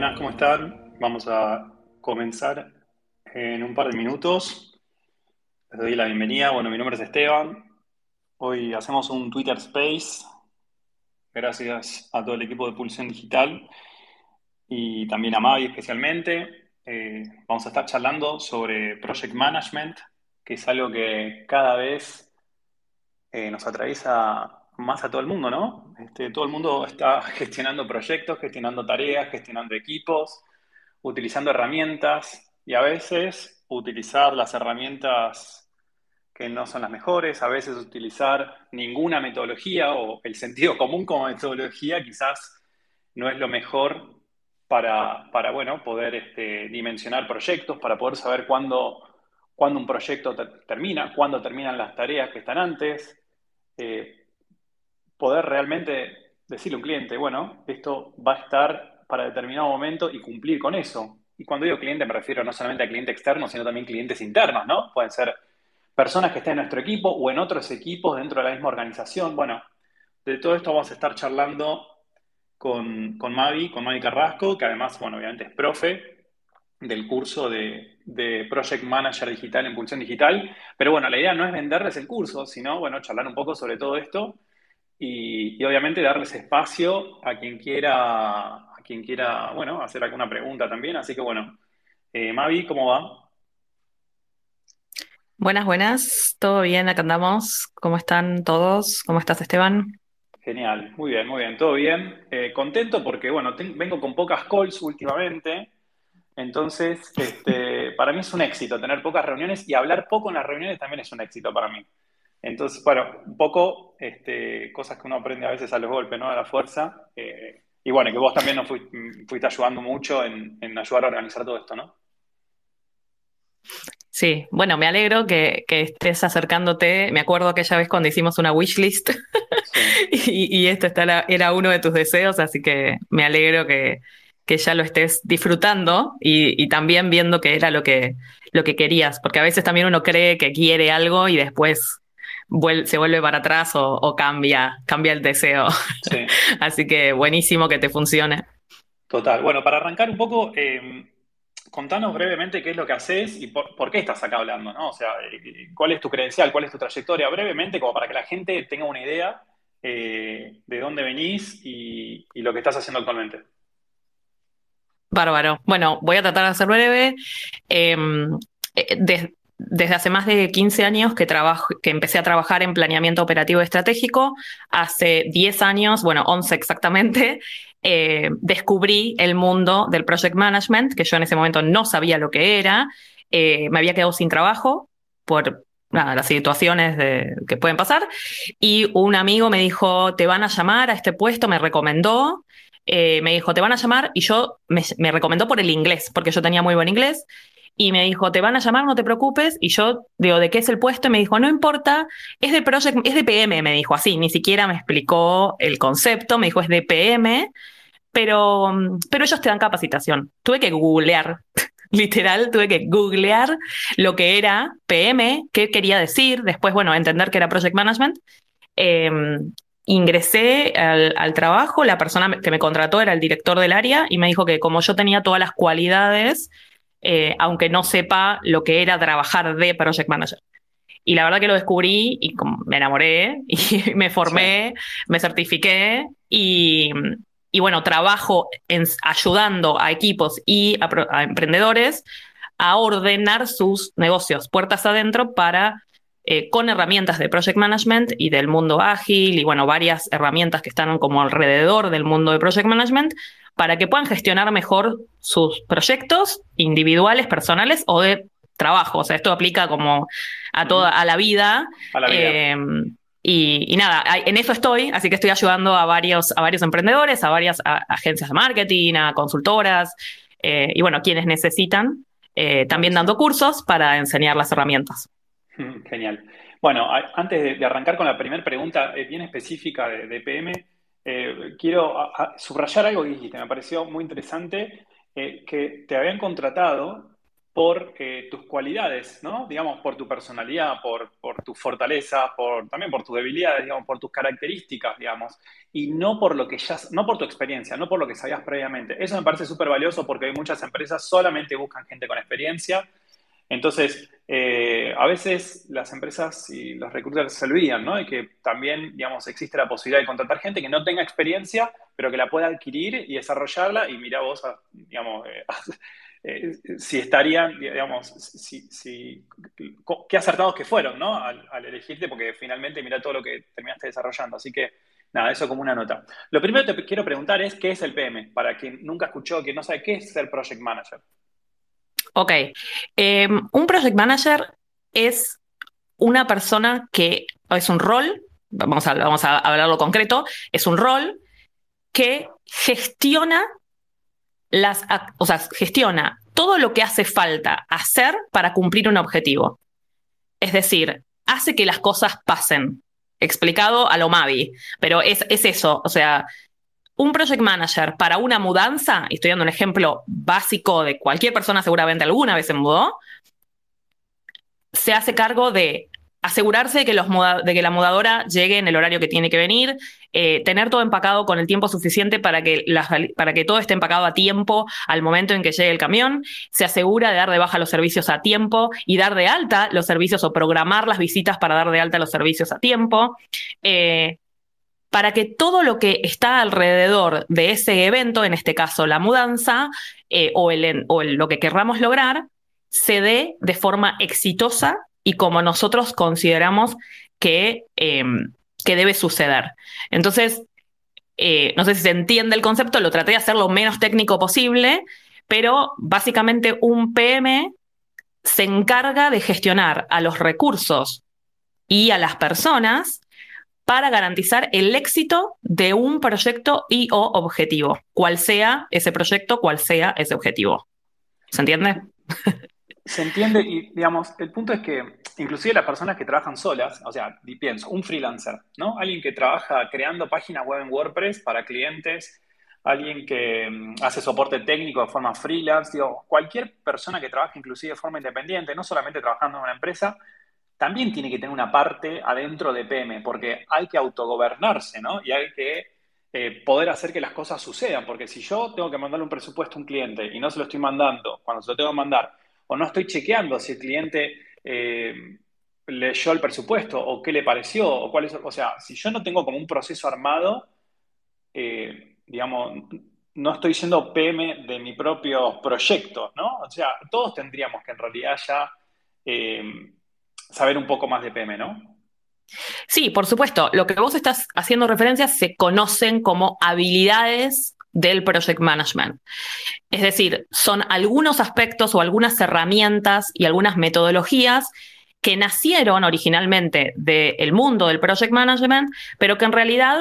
buenas, ¿cómo están? Vamos a comenzar en un par de minutos. Les doy la bienvenida. Bueno, mi nombre es Esteban. Hoy hacemos un Twitter Space. Gracias a todo el equipo de Pulsión Digital y también a Mavi especialmente. Eh, vamos a estar charlando sobre Project Management, que es algo que cada vez eh, nos atraviesa más a todo el mundo, ¿no? Este, todo el mundo está gestionando proyectos, gestionando tareas, gestionando equipos, utilizando herramientas y a veces utilizar las herramientas que no son las mejores, a veces utilizar ninguna metodología o el sentido común como metodología quizás no es lo mejor para, bueno, poder este, dimensionar proyectos, para poder saber cuándo, un proyecto termina, cuándo terminan las tareas que están antes, eh, poder realmente decirle a un cliente, bueno, esto va a estar para determinado momento y cumplir con eso. Y cuando digo cliente me refiero no solamente a cliente externo, sino también clientes internos, ¿no? Pueden ser personas que estén en nuestro equipo o en otros equipos dentro de la misma organización. Bueno, de todo esto vamos a estar charlando con, con Mavi, con Mavi Carrasco, que además, bueno, obviamente es profe del curso de, de, Project Manager Digital en Pulsión Digital. Pero bueno, la idea no es venderles el curso, sino, bueno, charlar un poco sobre todo esto y, obviamente darles espacio a quien quiera, a quien quiera, bueno, hacer alguna pregunta también. Así que bueno, eh, Mavi, ¿cómo va? Buenas, buenas, todo bien, acá andamos. ¿Cómo están todos? ¿Cómo estás, Esteban? Genial, muy bien, muy bien, todo bien. Eh, contento porque, bueno, vengo con pocas calls últimamente, entonces, este, para mí es un éxito tener pocas reuniones y hablar poco en las reuniones también es un éxito para mí. Entonces, bueno, un poco este, cosas que uno aprende a veces a los golpes, ¿no? A la fuerza. Eh, y bueno, que vos también nos fuiste, ayudando mucho en, ayudar a organizar todo esto, ¿no? Sí, bueno, me alegro que, estés acercándote. Me acuerdo aquella vez cuando hicimos una wishlist y, y, esto era uno de tus deseos, así que me alegro que, ya lo estés disfrutando y, y, también viendo que era lo que, lo que querías, porque a veces también uno cree que quiere algo y después se vuelve para atrás o, cambia, cambia el deseo. Así que buenísimo que te funcione. Total. Bueno, para arrancar un poco, eh, contanos brevemente qué es lo que haces y por, qué estás acá hablando, ¿no? O sea, eh, cuál es tu credencial, cuál es tu trayectoria, brevemente, como para que la gente tenga una idea eh, de dónde venís y, lo que estás haciendo actualmente. Bárbaro. Bueno, voy a tratar de ser breve. Em, desde desde hace más de 15 años que, que empecé a trabajar en planeamiento operativo estratégico. Hace 10 años, bueno, 11 exactamente, eh, descubrí el mundo del project management, que yo en ese momento no sabía lo que era. Eh, me había quedado sin trabajo por las situaciones que pueden pasar. Y un amigo me dijo, te van a llamar a este puesto, me recomendó. Eh, me dijo, te van a llamar, y yo me, me recomendó por el inglés, porque yo tenía muy buen inglés y me dijo, te van a llamar, no te preocupes. Y yo digo, ¿de qué es el puesto? Y me dijo, no importa, es de Project, es de PM, me dijo así, ni siquiera me explicó el concepto, me dijo, es de PM, pero, pero ellos te dan capacitación. Tuve que googlear, literal, tuve que googlear lo que era PM, qué quería decir, después, bueno, entender que era Project Management. Em, ingresé al, al, trabajo, la persona que me contrató era el director del área y me dijo que como yo tenía todas las cualidades, eh, aunque no sepa lo que era trabajar de project manager. Y la verdad que lo descubrí y me enamoré y me formé, me certifiqué y, y, bueno, trabajo en, ayudando a equipos y a, emprendedores a ordenar sus negocios puertas adentro para eh, con herramientas de project management y del mundo ágil y bueno, varias herramientas que están como alrededor del mundo de project management para que puedan gestionar mejor sus proyectos individuales, personales o de trabajo. O sea, esto aplica como a toda a la vida. Em, y, nada, en eso estoy, así que estoy ayudando a varios, a varios emprendedores, a varias agencias de marketing, a consultoras, eh, y bueno, quienes necesitan, eh, también dando cursos para enseñar las herramientas. Genial. Bueno, antes de, arrancar con la primera pregunta eh, bien específica de PM, eh, quiero subrayar algo que dijiste, me pareció muy interesante, eh, que te habían contratado por eh, tus cualidades. Digamos, por tu personalidad, por, por tu fortaleza, por, también por tus debilidades, digamos, por tus características, digamos, y no por lo que ya, no por tu experiencia, no por lo que sabías previamente. Eso me parece súper valioso porque hay muchas empresas solamente buscan gente con experiencia. Entonces, eh, a veces las empresas y los recruiters se olvidan, ¿no? Y que también, digamos, existe la posibilidad de contratar gente que no tenga experiencia, pero que la pueda adquirir y desarrollarla. Y mira vos, digamos, eh, Eh, si estarían, digamos, si, qué acertados que fueron, ¿no? Al, elegirte, porque finalmente mira todo lo que terminaste desarrollando. Así que, nada, eso como una nota. Lo primero que te quiero preguntar es, ¿qué es el PM? Para quien nunca escuchó, quien no sabe, ¿qué es ser Project Manager? Ok. Em, un Project Manager es una persona que, es un rol, vamos a, vamos a hablarlo concreto, es un rol que gestiona las, o sea, gestiona todo lo que hace falta hacer para cumplir un objetivo. Es decir, hace que las cosas pasen. Explicado a lo Mavi. Pero es, es eso. O sea, un project manager para una mudanza, y estoy dando un ejemplo básico de cualquier persona seguramente alguna vez se mudó, se hace cargo de asegurarse de que, la mudadora llegue en el horario que tiene que venir, eh, tener todo empacado con el tiempo suficiente para que, para que todo esté empacado a tiempo al momento en que llegue el camión, se asegura de dar de baja los servicios a tiempo y dar de alta los servicios o programar las visitas para dar de alta los servicios a tiempo. Eh, para que todo lo que está alrededor de ese evento, en este caso la mudanza, eh, o, lo que querramos lograr, se dé de forma exitosa y como nosotros consideramos que, em, debe suceder. Entonces, eh, no sé si se entiende el concepto, lo traté de hacer lo menos técnico posible, pero básicamente un PM se encarga de gestionar a los recursos y a las personas para garantizar el éxito de un proyecto y o objetivo, cual sea ese proyecto, cual sea ese objetivo. ¿Se entiende? Se entiende y, digamos, el punto es que inclusive las personas que trabajan solas, o sea, pienso, un freelancer, ¿no? Alguien que trabaja creando páginas web en WordPress para clientes, alguien que mm, hace soporte técnico de forma freelance, digo, cualquier persona que trabaja inclusive de forma independiente, no solamente trabajando en una empresa, también tiene que tener una parte adentro de PM, porque hay que autogobernarse, ¿no? Y hay que eh, poder hacer que las cosas sucedan, porque si yo tengo que mandarle un presupuesto a un cliente y no se lo estoy mandando cuando se lo tengo que mandar, o no estoy chequeando si el cliente eh, leyó el presupuesto o qué le pareció, o cuál es, o sea, si yo no tengo como un proceso armado, eh, digamos, no estoy siendo PM de mi propio proyecto, ¿no? O sea, todos tendríamos que en realidad ya saber un poco más de PM, ¿no? Sí, por supuesto. Lo que vos estás haciendo referencia se conocen como habilidades del project management. Es decir, son algunos aspectos o algunas herramientas y algunas metodologías que nacieron originalmente del mundo del project management, pero que en realidad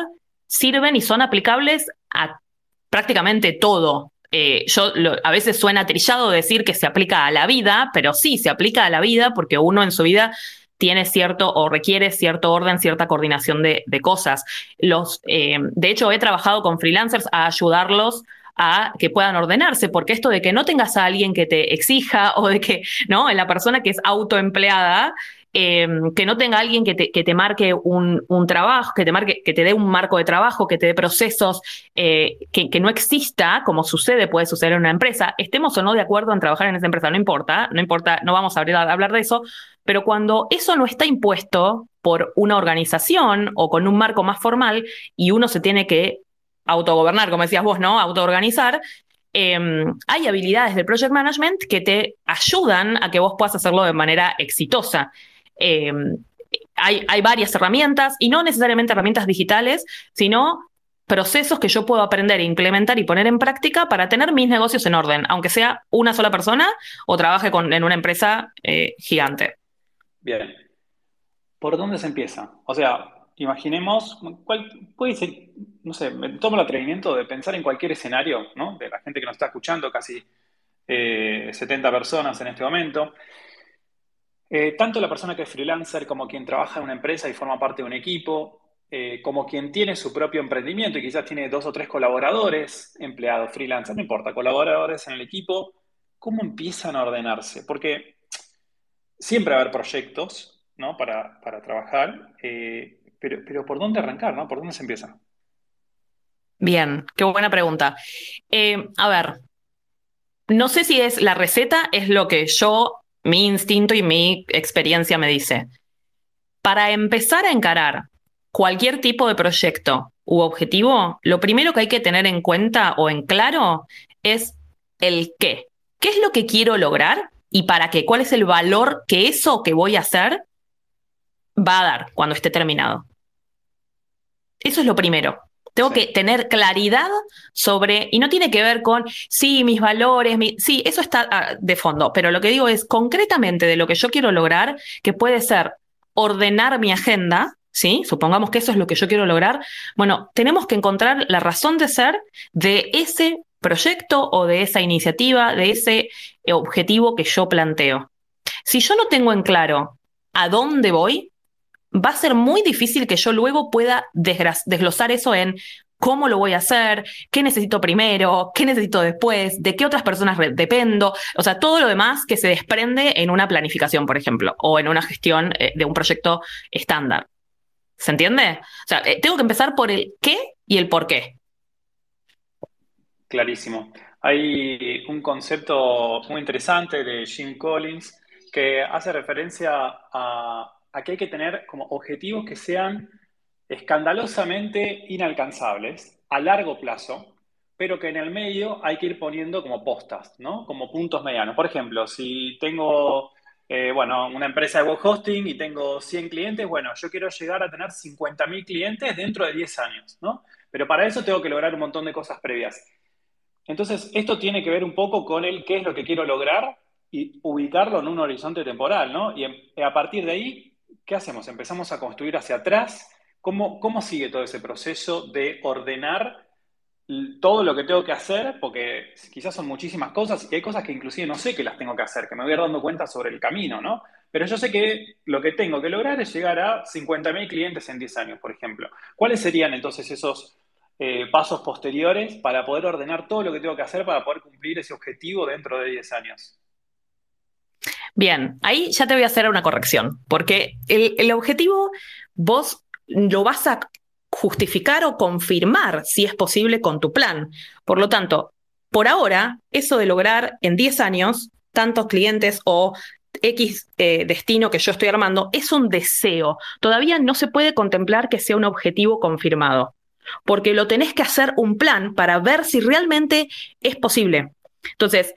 sirven y son aplicables a prácticamente todo. Eh, yo a veces suena trillado decir que se aplica a la vida, pero sí, se aplica a la vida porque uno en su vida tiene cierto o requiere cierto orden, cierta coordinación de, cosas. Los, eh, de hecho, he trabajado con freelancers a ayudarlos a que puedan ordenarse, porque esto de que no tengas a alguien que te exija o de que, ¿no? La persona que es autoempleada, em, que no tenga alguien que te, que te marque un, un, trabajo, que te marque, que te dé un marco de trabajo, que te dé procesos, eh, que, que, no exista, como sucede, puede suceder en una empresa, estemos o no de acuerdo en trabajar en esa empresa, no importa, no importa, no vamos a, abrir, a hablar de eso, pero cuando eso no está impuesto por una organización o con un marco más formal y uno se tiene que autogobernar, como decías vos, ¿no? Autoorganizar, em, hay habilidades del project management que te ayudan a que vos puedas hacerlo de manera exitosa. Em, hay, varias herramientas y no necesariamente herramientas digitales, sino procesos que yo puedo aprender, implementar y poner en práctica para tener mis negocios en orden, aunque sea una sola persona o trabaje en una empresa eh, gigante. Bien. ¿Por dónde se empieza? O sea, imaginemos, ¿cuál puede ser, no sé, me tomo el atrevimiento de pensar en cualquier escenario, ¿no? De la gente que nos está escuchando, casi 70 eh, personas en este momento. Eh, tanto la persona que es freelancer como quien trabaja en una empresa y forma parte de un equipo, eh, como quien tiene su propio emprendimiento y quizás tiene dos o tres colaboradores, empleados, freelancers, no importa, colaboradores en el equipo, ¿cómo empiezan a ordenarse? Porque siempre va a haber proyectos, ¿no? Para, trabajar, eh, pero, pero ¿por dónde arrancar, ¿no? ¿Por dónde se empieza? Bien, qué buena pregunta. A ver, no sé si es la receta, es lo que yo, mi instinto y mi experiencia me dice. Para empezar a encarar cualquier tipo de proyecto u objetivo, lo primero que hay que tener en cuenta o en claro es el qué. ¿Qué es lo que quiero lograr y para qué? ¿Cuál es el valor que eso que voy a hacer va a dar cuando esté terminado? Eso es lo primero. Tengo que tener claridad sobre, y no tiene que ver con, sí, mis valores, sí, eso está ah, de fondo, pero lo que digo es concretamente de lo que yo quiero lograr, que puede ser ordenar mi agenda, ¿sí? Supongamos que eso es lo que yo quiero lograr. Bueno, tenemos que encontrar la razón de ser de ese proyecto o de esa iniciativa, de ese objetivo que yo planteo. Si yo no tengo en claro a dónde voy, va a ser muy difícil que yo luego pueda desglosar eso en cómo lo voy a hacer, qué necesito primero, qué necesito después, de qué otras personas dependo, o sea, todo lo demás que se desprende en una planificación, por ejemplo, o en una gestión eh, de un proyecto estándar. ¿Se entiende? O sea, eh, tengo que empezar por el qué y el por qué. Clarísimo. Hay un concepto muy interesante de Jim Collins que hace referencia a aquí hay que tener como objetivos que sean escandalosamente inalcanzables a largo plazo, pero que en el medio hay que ir poniendo como postas, ¿no? Como puntos medianos. Por ejemplo, si tengo, eh, bueno, una empresa de web hosting y tengo 100 clientes, bueno, yo quiero llegar a tener 50.000 clientes dentro de 10 años, ¿no? Pero para eso tengo que lograr un montón de cosas previas. Entonces, esto tiene que ver un poco con el qué es lo que quiero lograr y ubicarlo en un horizonte temporal, ¿no? Y a partir de ahí ¿qué hacemos? ¿Empezamos a construir hacia atrás? ¿Cómo, ¿Cómo sigue todo ese proceso de ordenar todo lo que tengo que hacer? Porque quizás son muchísimas cosas y hay cosas que inclusive no sé que las tengo que hacer, que me voy dando cuenta sobre el camino, ¿no? Pero yo sé que lo que tengo que lograr es llegar a 50.000 clientes en 10 años, por ejemplo. ¿Cuáles serían entonces esos eh, pasos posteriores para poder ordenar todo lo que tengo que hacer para poder cumplir ese objetivo dentro de 10 años? Bien, ahí ya te voy a hacer una corrección, porque el, objetivo vos lo vas a justificar o confirmar si es posible con tu plan. Por lo tanto, por ahora, eso de lograr en 10 años tantos clientes o X eh, destino que yo estoy armando es un deseo. Todavía no se puede contemplar que sea un objetivo confirmado, porque lo tenés que hacer un plan para ver si realmente es posible. Entonces,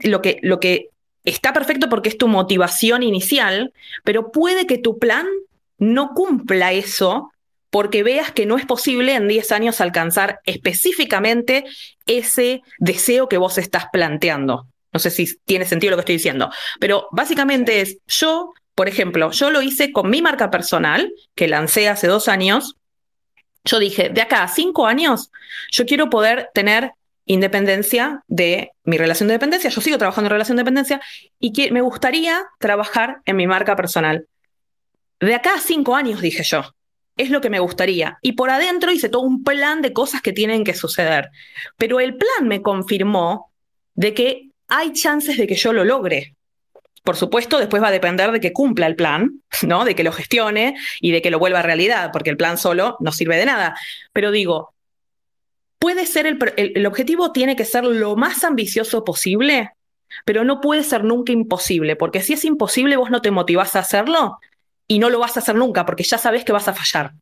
lo que, lo que está perfecto porque es tu motivación inicial, pero puede que tu plan no cumpla eso porque veas que no es posible en 10 años alcanzar específicamente ese deseo que vos estás planteando. No sé si tiene sentido lo que estoy diciendo, pero básicamente es, yo, por ejemplo, yo lo hice con mi marca personal, que lancé hace dos años. Yo dije, de acá a cinco años, yo quiero poder tener independencia de mi relación de dependencia. Yo sigo trabajando en relación de dependencia y que me gustaría trabajar en mi marca personal. De acá a cinco años, dije yo, es lo que me gustaría. Y por adentro hice todo un plan de cosas que tienen que suceder. Pero el plan me confirmó de que hay chances de que yo lo logre. Por supuesto, después va a depender de que cumpla el plan, ¿no? De que lo gestione y de que lo vuelva a realidad, porque el plan solo no sirve de nada. Pero digo, puede ser el, objetivo tiene que ser lo más ambicioso posible, pero no puede ser nunca imposible, porque si es imposible vos no te motivás a hacerlo y no lo vas a hacer nunca, porque ya sabes que vas a fallar.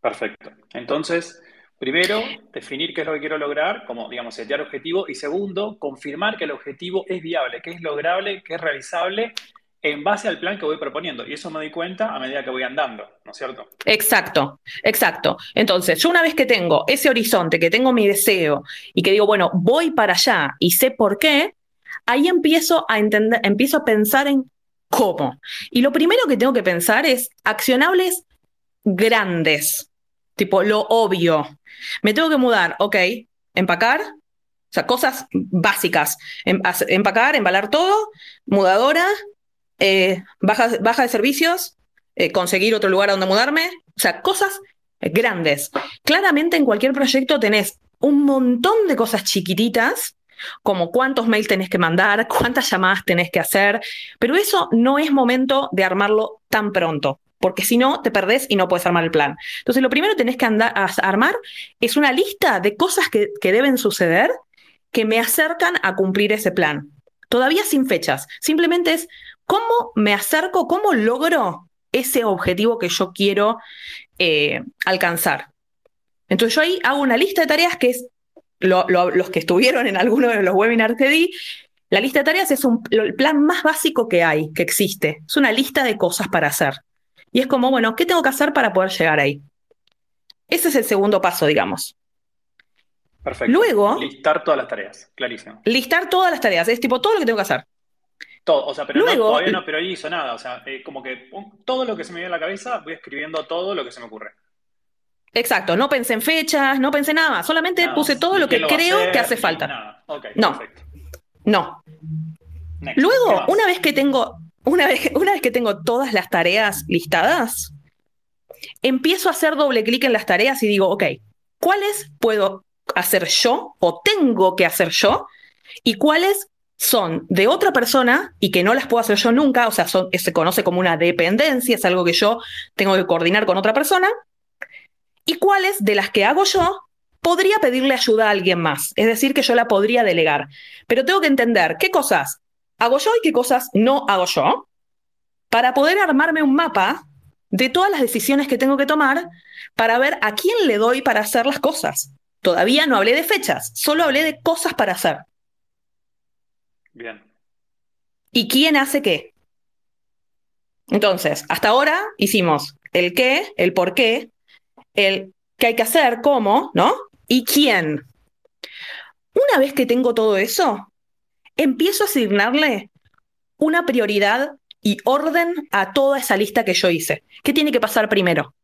Perfecto. Entonces, primero, definir qué es lo que quiero lograr, como, digamos, setear objetivo, y segundo, confirmar que el objetivo es viable, que es lograble, que es realizable en base al plan que voy proponiendo. Y eso me doy cuenta a medida que voy andando, ¿no es cierto? Exacto, exacto. Entonces, yo una vez que tengo ese horizonte, que tengo mi deseo y que digo, bueno, voy para allá y sé por qué, ahí empiezo a entender, empiezo a pensar en cómo. Y lo primero que tengo que pensar es accionables grandes, tipo lo obvio. Me tengo que mudar, ok, empacar, o sea, cosas básicas. Em, empacar, embalar todo, mudadora, eh, baja, baja, de servicios, eh, conseguir otro lugar donde mudarme, o sea, cosas grandes. Claramente en cualquier proyecto tenés un montón de cosas chiquititas como cuántos mails tenés que mandar, cuántas llamadas tenés que hacer, pero eso no es momento de armarlo tan pronto, porque si no, te perdés y no puedes armar el plan. Entonces, lo primero que tenés que andar, armar es una lista de cosas que, que deben suceder que me acercan a cumplir ese plan. Todavía sin fechas, simplemente es cómo me acerco, cómo logro ese objetivo que yo quiero eh, alcanzar. Entonces yo ahí hago una lista de tareas que es los que estuvieron en alguno de los webinars que di, la lista de tareas es un, el plan más básico que hay, que existe. Es una lista de cosas para hacer. Y es como, bueno, ¿qué tengo que hacer para poder llegar ahí? Ese es el segundo paso, digamos. Perfecto. Luego. Listar todas las tareas, clarísimo. Listar todas las tareas, es tipo todo lo que tengo que hacer. Todo, o sea, pero Luego, todavía no pero hizo nada. O sea, eh, como que todo lo que se me viene a la cabeza, voy escribiendo todo lo que se me ocurre. Exacto, no pensé en fechas, no pensé nada, solamente puse todo lo que creo que hace falta. no, no. Luego, una vez que tengo, una vez, una vez que tengo todas las tareas listadas, empiezo a hacer doble clic en las tareas y digo, ok, ¿cuáles puedo hacer yo o tengo que hacer yo? ¿Y cuáles son de otra persona y que no las puedo hacer yo nunca? O sea, se conoce como una dependencia, es algo que yo tengo que coordinar con otra persona y cuáles de las que hago yo podría pedirle ayuda a alguien más, es decir, que yo la podría delegar. Pero tengo que entender qué cosas hago yo y qué cosas no hago yo para poder armarme un mapa de todas las decisiones que tengo que tomar para ver a quién le doy para hacer las cosas. Todavía no hablé de fechas, solo hablé de cosas para hacer. Bien. ¿Y quién hace qué? Entonces, hasta ahora hicimos el qué, el por qué, el qué hay que hacer, cómo, ¿no? Y quién. Una vez que tengo todo eso, empiezo a asignarle una prioridad y orden a toda esa lista que yo hice. ¿Qué tiene que pasar primero?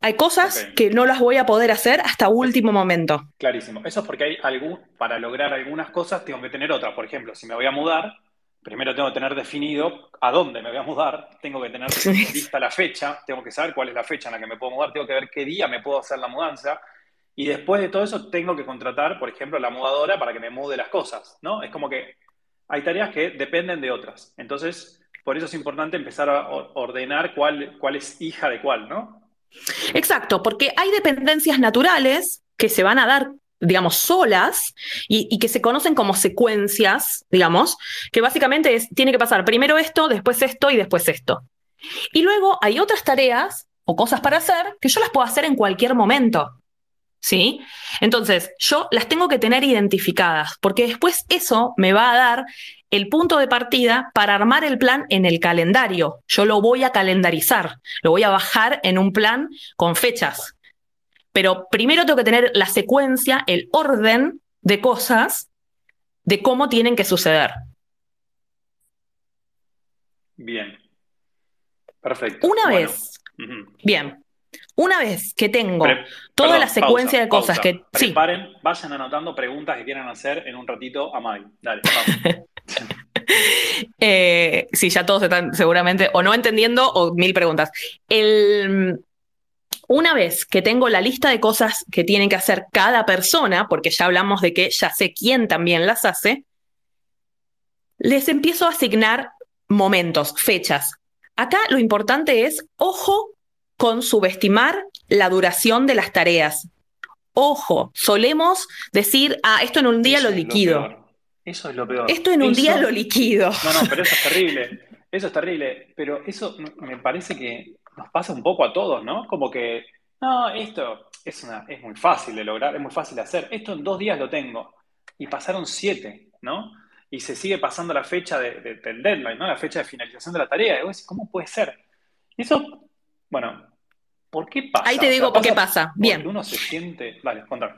Hay cosas que no las voy a poder hacer hasta último momento. Clarísimo. Eso es porque hay algún, para lograr algunas cosas tengo que tener otras. Por ejemplo, si me voy a mudar, primero tengo que tener definido a dónde me voy a mudar, tengo que tener lista la fecha, tengo que saber cuál es la fecha en la que me puedo mudar, tengo que ver qué día me puedo hacer la mudanza. Y después de todo eso tengo que contratar, por ejemplo, la mudadora para que me mude las cosas, ¿no? Es como que hay tareas que dependen de otras. Entonces, por eso es importante empezar a ordenar cuál, cuál es hija de cuál, ¿no? Exacto, porque hay dependencias naturales que se van a dar digamos, solas y, que se conocen como secuencias, digamos, que básicamente tiene que pasar primero esto, después esto y después esto. Y luego hay otras tareas o cosas para hacer que yo las puedo hacer en cualquier momento. ¿Sí? Entonces, yo las tengo que tener identificadas, porque después eso me va a dar el punto de partida para armar el plan en el calendario. Yo lo voy a calendarizar, lo voy a bajar en un plan con fechas, pero primero tengo que tener la secuencia, el orden de cosas, de cómo tienen que suceder. Bien. Perfecto. Una vez, bien, una vez que tengo toda la secuencia de cosas que... Preparen, vayan anotando preguntas que quieran hacer en un ratito a Mai. Dale, vamos. Eh, sí, ya todos están seguramente o no entendiendo o mil preguntas. El, una vez que tengo la lista de cosas que tienen que hacer cada persona, porque ya hablamos de que ya sé quién también las hace, les empiezo a asignar momentos, fechas. Acá lo importante es, ojo con subestimar la duración de las tareas. Ojo, solemos decir, ah, esto en un día lo liquido. eso es lo peor. Esto en un día lo liquido. No, no, pero eso es terrible. Eso es terrible. Pero eso me parece que nos pasa un poco a todos, ¿no? Como que, no, esto es, una, es muy fácil de lograr, es muy fácil de hacer. Esto en dos días lo tengo. Y pasaron siete, ¿no? Y se sigue pasando la fecha de, del deadline, ¿no? La fecha de finalización de la tarea. Y ¿cómo puede ser? Y eso, bueno, ¿por qué pasa? Ahí te digo por qué pasa. Bien. Uno se siente. Vale, contame.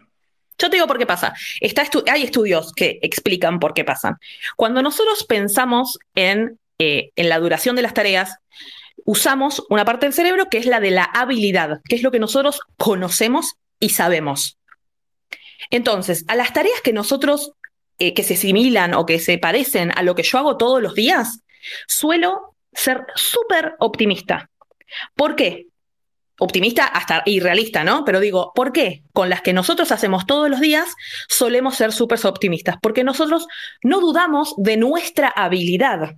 Yo te digo por qué pasa. Está hay estudios que explican por qué pasan. Cuando nosotros pensamos en, eh, en la duración de las tareas, usamos una parte del cerebro que es la de la habilidad, que es lo que nosotros conocemos y sabemos. Entonces, a las tareas que nosotros, eh, que se similan o que se parecen a lo que yo hago todos los días, suelo ser súper optimista. ¿Por qué? optimista hasta irrealista, ¿no? Pero digo, ¿por qué? Con las que nosotros hacemos todos los días solemos ser súper optimistas, porque nosotros no dudamos de nuestra habilidad.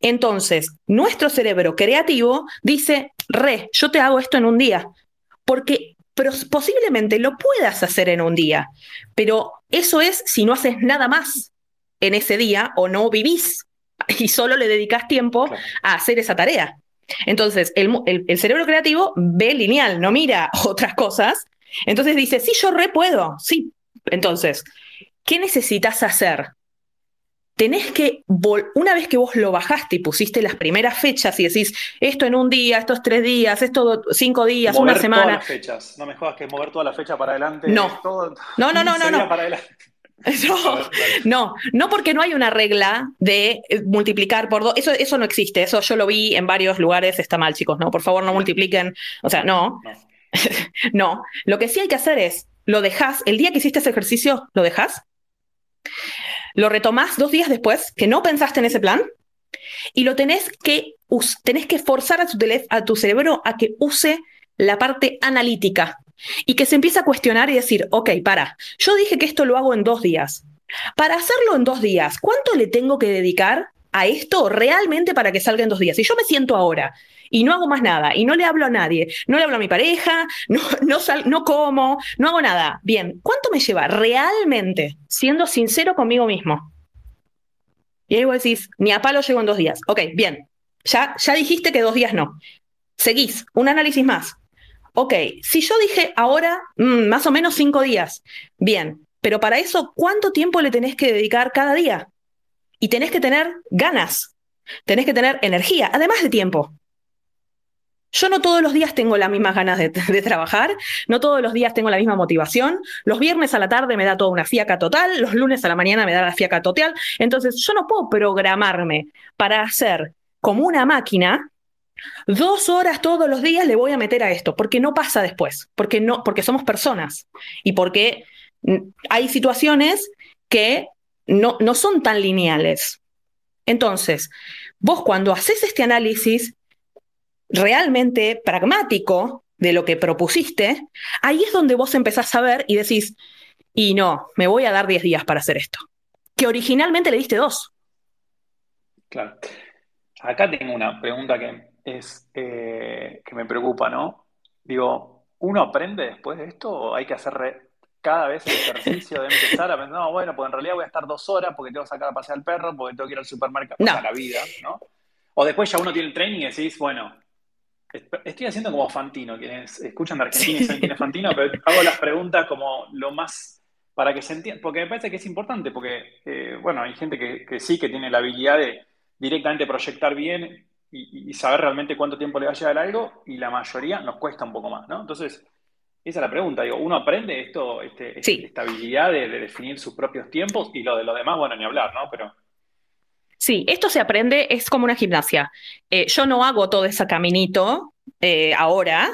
Entonces, nuestro cerebro creativo dice, re, yo te hago esto en un día, porque posiblemente lo puedas hacer en un día, pero eso es si no haces nada más en ese día o no vivís y solo le dedicas tiempo a hacer esa tarea. Entonces, el, cerebro creativo ve lineal, no mira otras cosas. Entonces dice, sí, yo re puedo, sí. Entonces, ¿qué necesitas hacer? Tenés que, una vez que vos lo bajaste y pusiste las primeras fechas y decís, esto en un día, estos tres días, esto cinco días, una semana. Todas las fechas. No me jodas que mover toda la fecha para adelante. No. no, no, no, no. no. No, no, porque no hay una regla de eh, multiplicar por dos. Eso, eso no existe. Eso yo lo vi en varios lugares. Está mal, chicos. No, por favor, no multipliquen. O sea, no. No. Lo que sí hay que hacer es, lo dejas, el día que hiciste ese ejercicio, lo dejas. Lo retomás dos días después, que no pensaste en ese plan, y lo tenés que, tenés que forzar a tu, a tu cerebro a que use la parte analítica y que se empieza a cuestionar y decir, ok, para, yo dije que esto lo hago en dos días. Para hacerlo en dos días, ¿cuánto le tengo que dedicar a esto realmente para que salga en dos días? Si yo me siento ahora y no hago más nada y no le hablo a nadie, no le hablo a mi pareja, no, no, no como, no hago nada, bien, ¿cuánto me lleva realmente siendo sincero conmigo mismo? Y ahí vos decís, ni a palo llego en dos días. Ok, bien, ya, ya dijiste que dos días no. Seguís, un análisis más ok, si yo dije ahora mm, más o menos cinco días, bien, pero para eso, ¿cuánto tiempo le tenés que dedicar cada día? Y tenés que tener ganas, tenés que tener energía, además de tiempo. Yo no todos los días tengo las mismas ganas de, trabajar, no todos los días tengo la misma motivación. Los viernes a la tarde me da toda una fiaca total, los lunes a la mañana me da la fiaca total. Entonces, yo no puedo programarme para hacer como una máquina Dos horas todos los días le voy a meter a esto, porque no pasa después, porque no, porque somos personas y porque hay situaciones que no, no son tan lineales. Entonces, vos cuando haces este análisis realmente pragmático de lo que propusiste, ahí es donde vos empezás a ver y decís, y no, me voy a dar 10 días para hacer esto, que originalmente le diste dos. Claro. Acá tengo una pregunta que es eh, que me preocupa, ¿no? Digo, ¿uno aprende después de esto o hay que hacer cada vez el ejercicio de empezar a pensar, no, bueno, pues en realidad voy a estar dos horas porque tengo que sacar a pasear al perro, porque tengo que ir al supermercado, no. la vida, ¿no? O después ya uno tiene el training y decís, bueno, estoy haciendo como Fantino, quienes escuchan de Argentina y saben quién es Fantino, pero hago las preguntas como lo más para que se entienda, porque me parece que es importante, porque, eh, bueno, hay gente que, que sí que tiene la habilidad de directamente proyectar bien y, saber realmente cuánto tiempo le va a llevar algo, y la mayoría nos cuesta un poco más, ¿no? Entonces, esa es la pregunta. Digo, ¿uno aprende esto, este, este esta habilidad de, definir sus propios tiempos? Y lo de lo demás, bueno, ni hablar, ¿no? Pero. Sí, esto se aprende, es como una gimnasia. Eh, yo no hago todo ese caminito eh, ahora,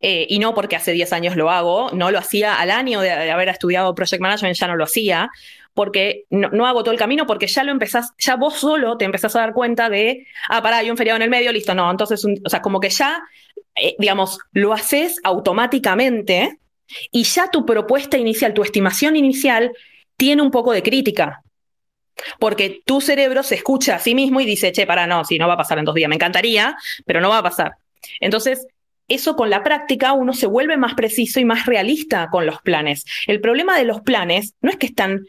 eh, y no porque hace 10 años lo hago, no lo hacía al año de, de, haber estudiado Project Management, ya no lo hacía, porque no, hago todo el camino, porque ya lo empezás, ya vos solo te empezás a dar cuenta de, ah, pará, hay un feriado en el medio, listo, no, entonces, o sea, como que ya, eh, digamos, lo haces automáticamente y ya tu propuesta inicial, tu estimación inicial, tiene un poco de crítica. Porque tu cerebro se escucha a sí mismo y dice, che, para, no, si no va a pasar en dos días, me encantaría, pero no va a pasar. Entonces, eso con la práctica uno se vuelve más preciso y más realista con los planes. El problema de los planes no es que están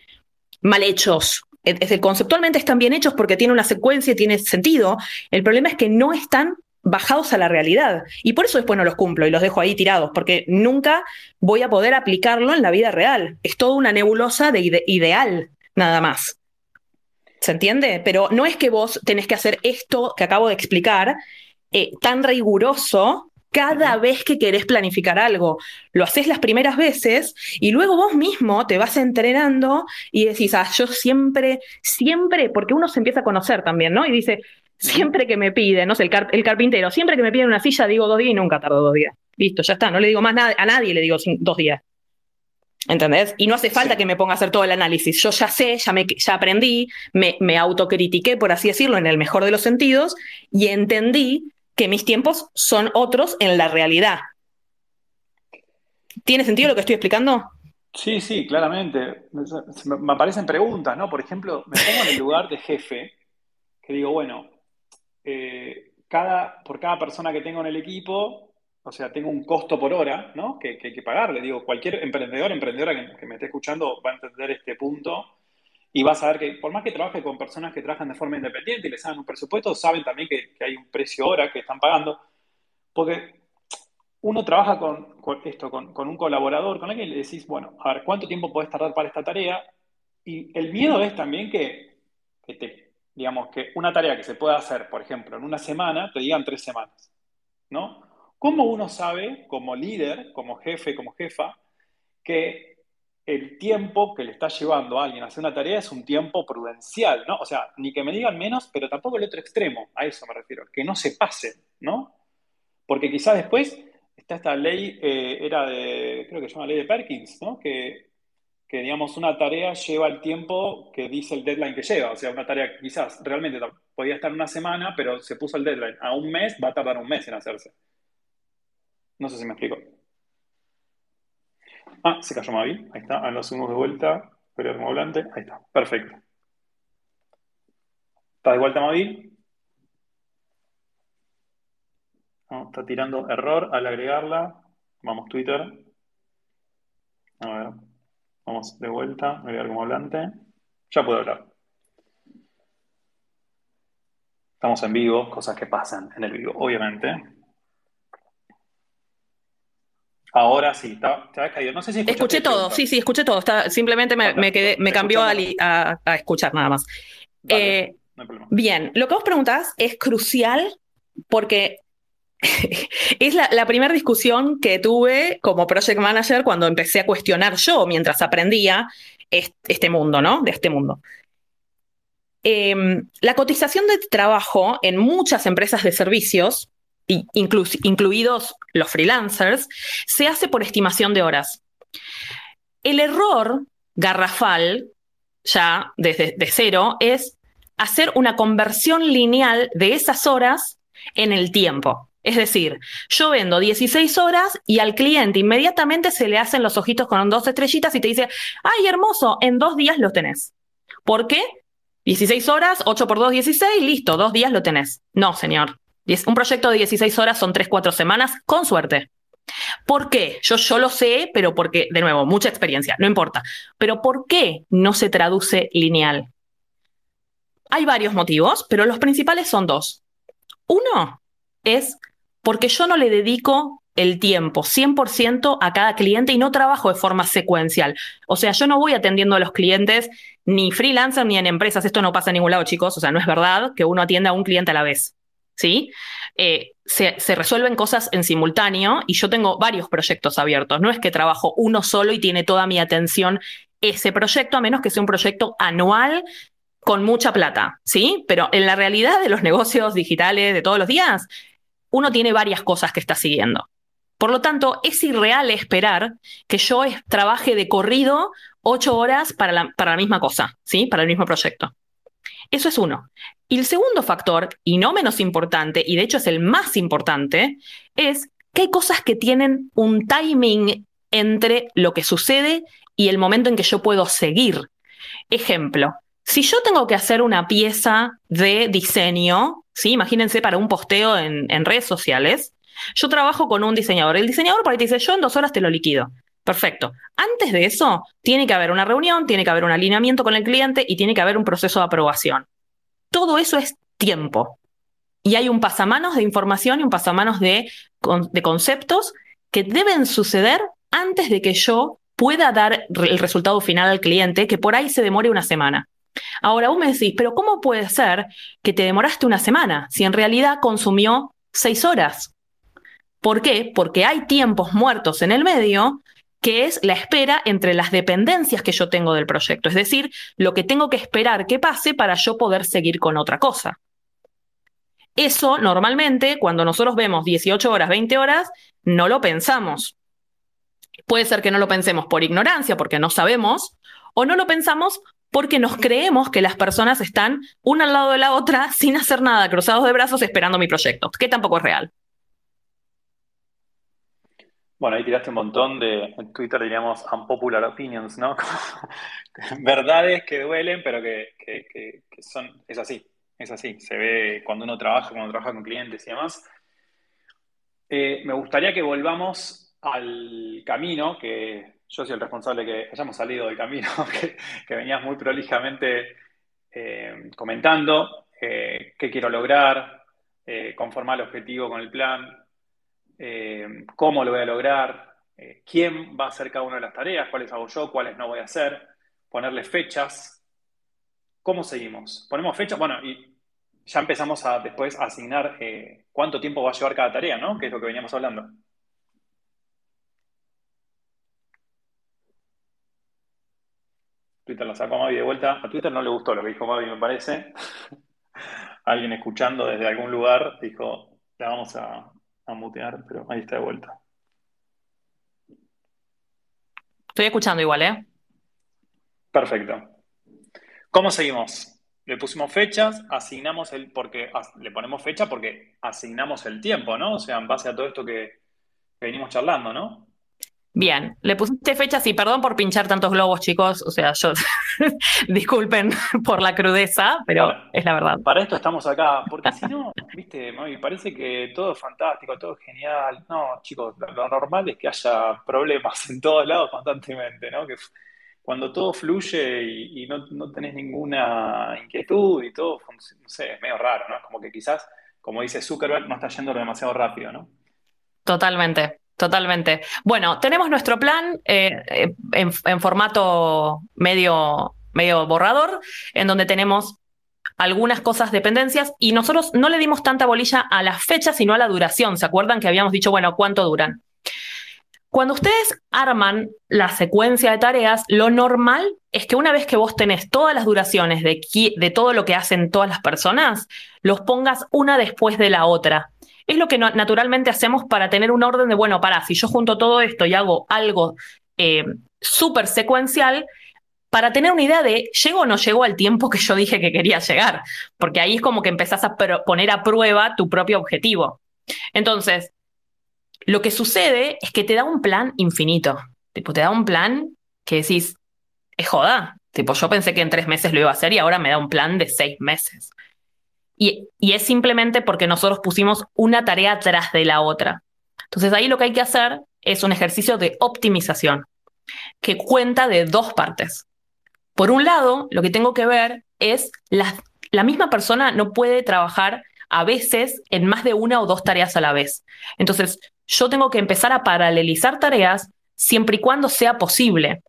mal hechos. Es conceptualmente están bien hechos porque tiene una secuencia y tiene sentido. El problema es que no están bajados a la realidad. Y por eso después no los cumplo y los dejo ahí tirados, porque nunca voy a poder aplicarlo en la vida real. Es toda una nebulosa de ideal, nada más. ¿Se entiende? Pero no es que vos tenés que hacer esto que acabo de explicar eh, tan riguroso cada vez que querés planificar algo. Lo haces las primeras veces y luego vos mismo te vas entrenando y decís, ah, yo siempre, siempre, porque uno se empieza a conocer también, ¿no? Y dice, siempre que me piden, no sé, el, el carpintero, siempre que me piden una silla digo dos días y nunca tardo dos días. Listo, ya está, no le digo más nada, a nadie le digo dos días. ¿Entendés? Y no hace falta que me ponga a hacer todo el análisis. Yo ya sé, ya, me, ya aprendí, me, me autocritiqué, por así decirlo, en el mejor de los sentidos, y entendí que mis tiempos son otros en la realidad. ¿Tiene sentido lo que estoy explicando? Sí, sí, claramente. Me aparecen preguntas, ¿no? Por ejemplo, me pongo en el lugar de jefe, que digo, bueno, eh, cada, por cada persona que tengo en el equipo, o sea, tengo un costo por hora, ¿no? Que, hay que pagarle. Digo, cualquier emprendedor, emprendedora que, me esté escuchando va a entender este punto y va a saber que por más que trabaje con personas que trabajan de forma independiente y les hagan un presupuesto, saben también que, que hay un precio hora que están pagando. Porque uno trabaja con, esto, con, un colaborador, con alguien y le decís, bueno, a ver, ¿cuánto tiempo puedes tardar para esta tarea? Y el miedo es también que, te, digamos, que una tarea que se pueda hacer, por ejemplo, en una semana, te digan tres semanas, ¿no? ¿Cómo uno sabe, como líder, como jefe, como jefa, que el tiempo que le está llevando a alguien a hacer una tarea es un tiempo prudencial, ¿no? O sea, ni que me digan menos, pero tampoco el otro extremo, a eso me refiero, que no se pasen, ¿no? Porque quizás después esta ley, eh, era de, creo que se llama ley de Perkins, ¿no? Que, digamos, una tarea lleva el tiempo que dice el deadline que lleva. O sea, una tarea que quizás realmente podía estar una semana, pero se puso el deadline a un mes, va a tardar un mes en hacerse. No sé si me explico. Ah, se cayó Mavi. Ahí está. Ahora lo subimos de vuelta. Pero. Ahí está. Perfecto. ¿Está de vuelta Mavi? está tirando error al agregarla. Vamos, Twitter. A ver. Vamos de vuelta. Agregar como hablante. Ya puedo hablar. Estamos en vivo, cosas que pasan en el vivo, obviamente. Ahora sí, te has caído. No sé si Escuché todo, sí, sí, escuché todo. simplemente me, quedé, me cambió a, escuchar nada más. Eh, bien, lo que vos preguntás es crucial porque es la, primera discusión que tuve como project manager cuando empecé a cuestionar yo mientras aprendía este, mundo, ¿no? De este mundo. Em, la cotización de trabajo en muchas empresas de servicios, incluidos los freelancers, se hace por estimación de horas. El error garrafal, ya desde de cero, es hacer una conversión lineal de esas horas en el tiempo. Es decir, yo vendo 16 horas y al cliente inmediatamente se le hacen los ojitos con dos estrellitas y te dice, ay, hermoso, en dos días lo tenés. ¿Por qué? 16 horas, 8 por 2, 16, listo, dos días lo tenés. No, señor. Un proyecto de 16 horas son 3, 4 semanas, con suerte. ¿Por qué? Yo, yo lo sé, pero porque, de nuevo, mucha experiencia, no importa. Pero ¿por qué no se traduce lineal? Hay varios motivos, pero los principales son dos. Uno es porque yo no le dedico el tiempo 100% a cada cliente y no trabajo de forma secuencial. O sea, yo no voy atendiendo a los clientes ni freelancer ni en empresas. Esto no pasa en ningún lado, chicos. O sea, no es verdad que uno atienda a un cliente a la vez. ¿Sí? Eh, se, resuelven cosas en simultáneo y yo tengo varios proyectos abiertos. No es que trabajo uno solo y tiene toda mi atención ese proyecto, a menos que sea un proyecto anual con mucha plata, ¿sí? Pero en la realidad de los negocios digitales de todos los días, uno tiene varias cosas que está siguiendo. Por lo tanto, es irreal esperar que yo trabaje de corrido ocho horas para la, para la misma cosa, ¿sí? Para el mismo proyecto. Eso es uno. Y el segundo factor, y no menos importante, y de hecho es el más importante, es que hay cosas que tienen un timing entre lo que sucede y el momento en que yo puedo seguir. Ejemplo, si yo tengo que hacer una pieza de diseño, ¿sí? imagínense para un posteo en, redes sociales, yo trabajo con un diseñador. El diseñador por ahí te dice, yo en dos horas te lo liquido. Perfecto. Antes de eso, tiene que haber una reunión, tiene que haber un alineamiento con el cliente y tiene que haber un proceso de aprobación. Todo eso es tiempo. Y hay un pasamanos de información y un pasamanos de, de conceptos que deben suceder antes de que yo pueda dar el resultado final al cliente, que por ahí se demore una semana. Ahora vos me decís, pero ¿cómo puede ser que te demoraste una semana si en realidad consumió seis horas? ¿Por qué? Porque hay tiempos muertos en el medio que es la espera entre las dependencias que yo tengo del proyecto, es decir, lo que tengo que esperar que pase para yo poder seguir con otra cosa. Eso normalmente, cuando nosotros vemos 18 horas, 20 horas, no lo pensamos. Puede ser que no lo pensemos por ignorancia, porque no sabemos, o no lo pensamos porque nos creemos que las personas están una al lado de la otra sin hacer nada, cruzados de brazos esperando mi proyecto, que tampoco es real. Bueno, ahí tiraste un montón de, en Twitter diríamos unpopular opinions, ¿no? Verdades que duelen, pero que, son, es así, es así. Se ve cuando uno trabaja, cuando trabaja con clientes y demás. Eh, me gustaría que volvamos al camino, que yo soy el responsable que hayamos salido del camino, que, venías muy prolijamente eh, comentando, eh, qué quiero lograr, conformar el objetivo con el plan, eh, cómo lo voy a lograr, eh, quién va a hacer cada una de las tareas, cuáles hago yo, cuáles no voy a hacer, ponerle fechas. ¿Cómo seguimos? Ponemos fechas, bueno, y ya empezamos a después a asignar eh, cuánto tiempo va a llevar cada tarea, ¿no? Que es lo que veníamos hablando. Twitter la sacó Mavi de vuelta. A Twitter no le gustó lo que dijo Mavi, me parece. Alguien escuchando desde algún lugar dijo, la vamos a, a mutear, pero ahí está de vuelta. Estoy escuchando igual, ¿eh? Perfecto. ¿Cómo seguimos? Le pusimos fechas, asignamos el, porque le ponemos fecha porque asignamos el tiempo, ¿no? O sea, en base a todo esto que venimos charlando, ¿no? Bien, le pusiste fechas y perdón por pinchar tantos globos, chicos. O sea, yo disculpen por la crudeza, pero es la verdad. Para esto estamos acá, porque si no, viste, me parece que todo es fantástico, todo es genial. No, chicos, lo, normal es que haya problemas en todos lados constantemente, ¿no? Que cuando todo fluye y, no, no, tenés ninguna inquietud y todo, no sé, es medio raro, ¿no? Como que quizás, como dice Zuckerberg, no está yendo demasiado rápido, ¿no? Totalmente. Totalmente. Bueno, tenemos nuestro plan eh, eh, en, formato medio, medio borrador, en donde tenemos algunas cosas dependencias y nosotros no le dimos tanta bolilla a las fechas, sino a la duración. ¿Se acuerdan que habíamos dicho, bueno, cuánto duran? Cuando ustedes arman la secuencia de tareas, lo normal es que una vez que vos tenés todas las duraciones de, de todo lo que hacen todas las personas, los pongas una después de la otra es lo que naturalmente hacemos para tener un orden de, bueno, para, si yo junto todo esto y hago algo eh, súper secuencial, para tener una idea de llego o no llego al tiempo que yo dije que quería llegar, porque ahí es como que empezás a poner a prueba tu propio objetivo. Entonces, lo que sucede es que te da un plan infinito, tipo, te da un plan que decís, es joda, tipo, yo pensé que en tres meses lo iba a hacer y ahora me da un plan de seis meses. Y, es simplemente porque nosotros pusimos una tarea tras de la otra. Entonces ahí lo que hay que hacer es un ejercicio de optimización que cuenta de dos partes. Por un lado, lo que tengo que ver es la, la misma persona no puede trabajar a veces en más de una o dos tareas a la vez. Entonces, yo tengo que empezar a paralelizar tareas siempre y cuando sea posible.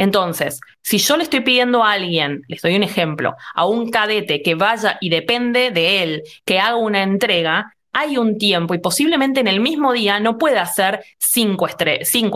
Entonces, si yo le estoy pidiendo a alguien, les doy un ejemplo, a un cadete que vaya y depende de él que haga una entrega, hay un tiempo y posiblemente en el mismo día no pueda hacer cinco,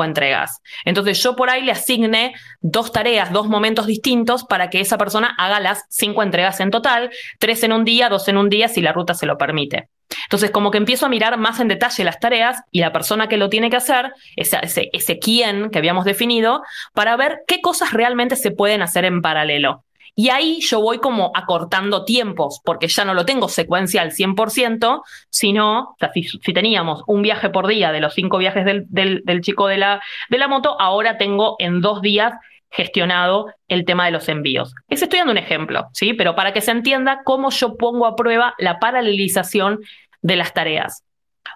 entregas. Entonces yo por ahí le asigne dos tareas, dos momentos distintos para que esa persona haga las cinco entregas en total, tres en un día, dos en un día si la ruta se lo permite. Entonces, como que empiezo a mirar más en detalle las tareas y la persona que lo tiene que hacer, ese quién que habíamos definido, para ver qué cosas realmente se pueden hacer en paralelo. Y ahí yo voy como acortando tiempos, porque ya no lo tengo secuencial 100%, sino, si, teníamos un viaje por día de los cinco viajes del, del, chico de la, de la moto, ahora tengo en dos días gestionado el tema de los envíos. Les estoy dando un ejemplo, ¿sí? Pero para que se entienda cómo yo pongo a prueba la paralelización de las tareas.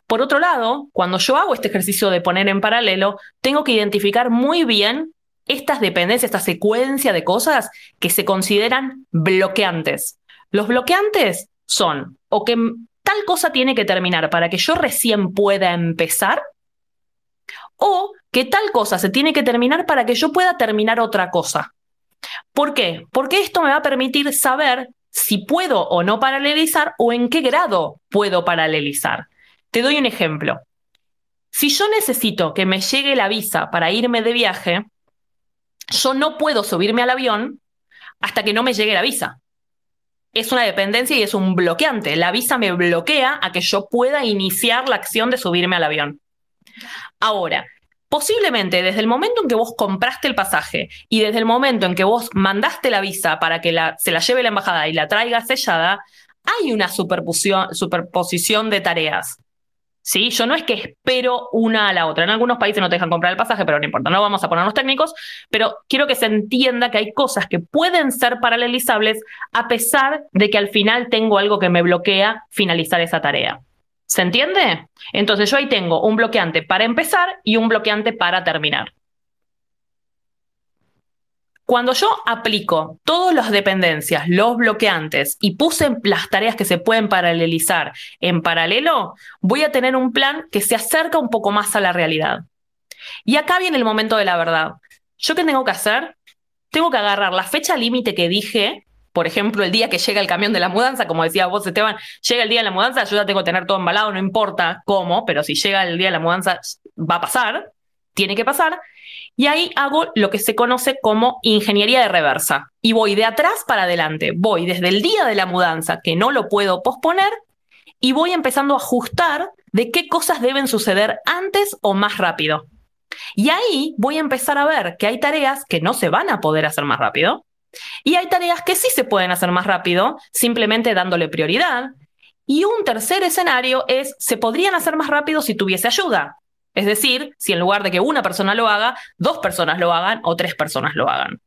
Por otro lado, cuando yo hago este ejercicio de poner en paralelo, tengo que identificar muy bien estas dependencias, esta secuencia de cosas que se consideran bloqueantes. Los bloqueantes son o que tal cosa tiene que terminar para que yo recién pueda empezar, o que tal cosa se tiene que terminar para que yo pueda terminar otra cosa. ¿Por qué? Porque esto me va a permitir saber si puedo o no paralelizar o en qué grado puedo paralelizar. Te doy un ejemplo. Si yo necesito que me llegue la visa para irme de viaje, yo no puedo subirme al avión hasta que no me llegue la visa. Es una dependencia y es un bloqueante. La visa me bloquea a que yo pueda iniciar la acción de subirme al avión. Ahora, posiblemente desde el momento en que vos compraste el pasaje y desde el momento en que vos mandaste la visa para que se la lleve la embajada y la traiga sellada, hay una superposición de tareas. ¿Sí? Yo no es que espero una a la otra. En algunos países no te dejan comprar el pasaje, pero no importa, no vamos a ponernos técnicos, pero quiero que se entienda que hay cosas que pueden ser paralelizables a pesar de que al final tengo algo que me bloquea finalizar esa tarea. ¿Se entiende? Entonces yo ahí tengo un bloqueante para empezar y un bloqueante para terminar. Cuando yo aplico todas las dependencias, los bloqueantes y puse las tareas que se pueden paralelizar en paralelo, voy a tener un plan que se acerca un poco más a la realidad. Y acá viene el momento de la verdad. ¿Yo qué tengo que hacer? Tengo que agarrar la fecha límite que dije, por ejemplo, el día que llega el camión de la mudanza, como decía vos, Esteban, llega el día de la mudanza, yo ya tengo que tener todo embalado, no importa cómo, pero si llega el día de la mudanza, va a pasar, tiene que pasar. Y ahí hago lo que se conoce como ingeniería de reversa. Y voy de atrás para adelante. Voy desde el día de la mudanza, que no lo puedo posponer, y voy empezando a ajustar de qué cosas deben suceder antes o más rápido. Y ahí voy a empezar a ver que hay tareas que no se van a poder hacer más rápido y hay tareas que sí se pueden hacer más rápido, simplemente dándole prioridad. Y un tercer escenario es, se podrían hacer más rápido si tuviese ayuda. Es decir, si en lugar de que una persona lo haga, dos personas lo hagan o tres personas lo hagan.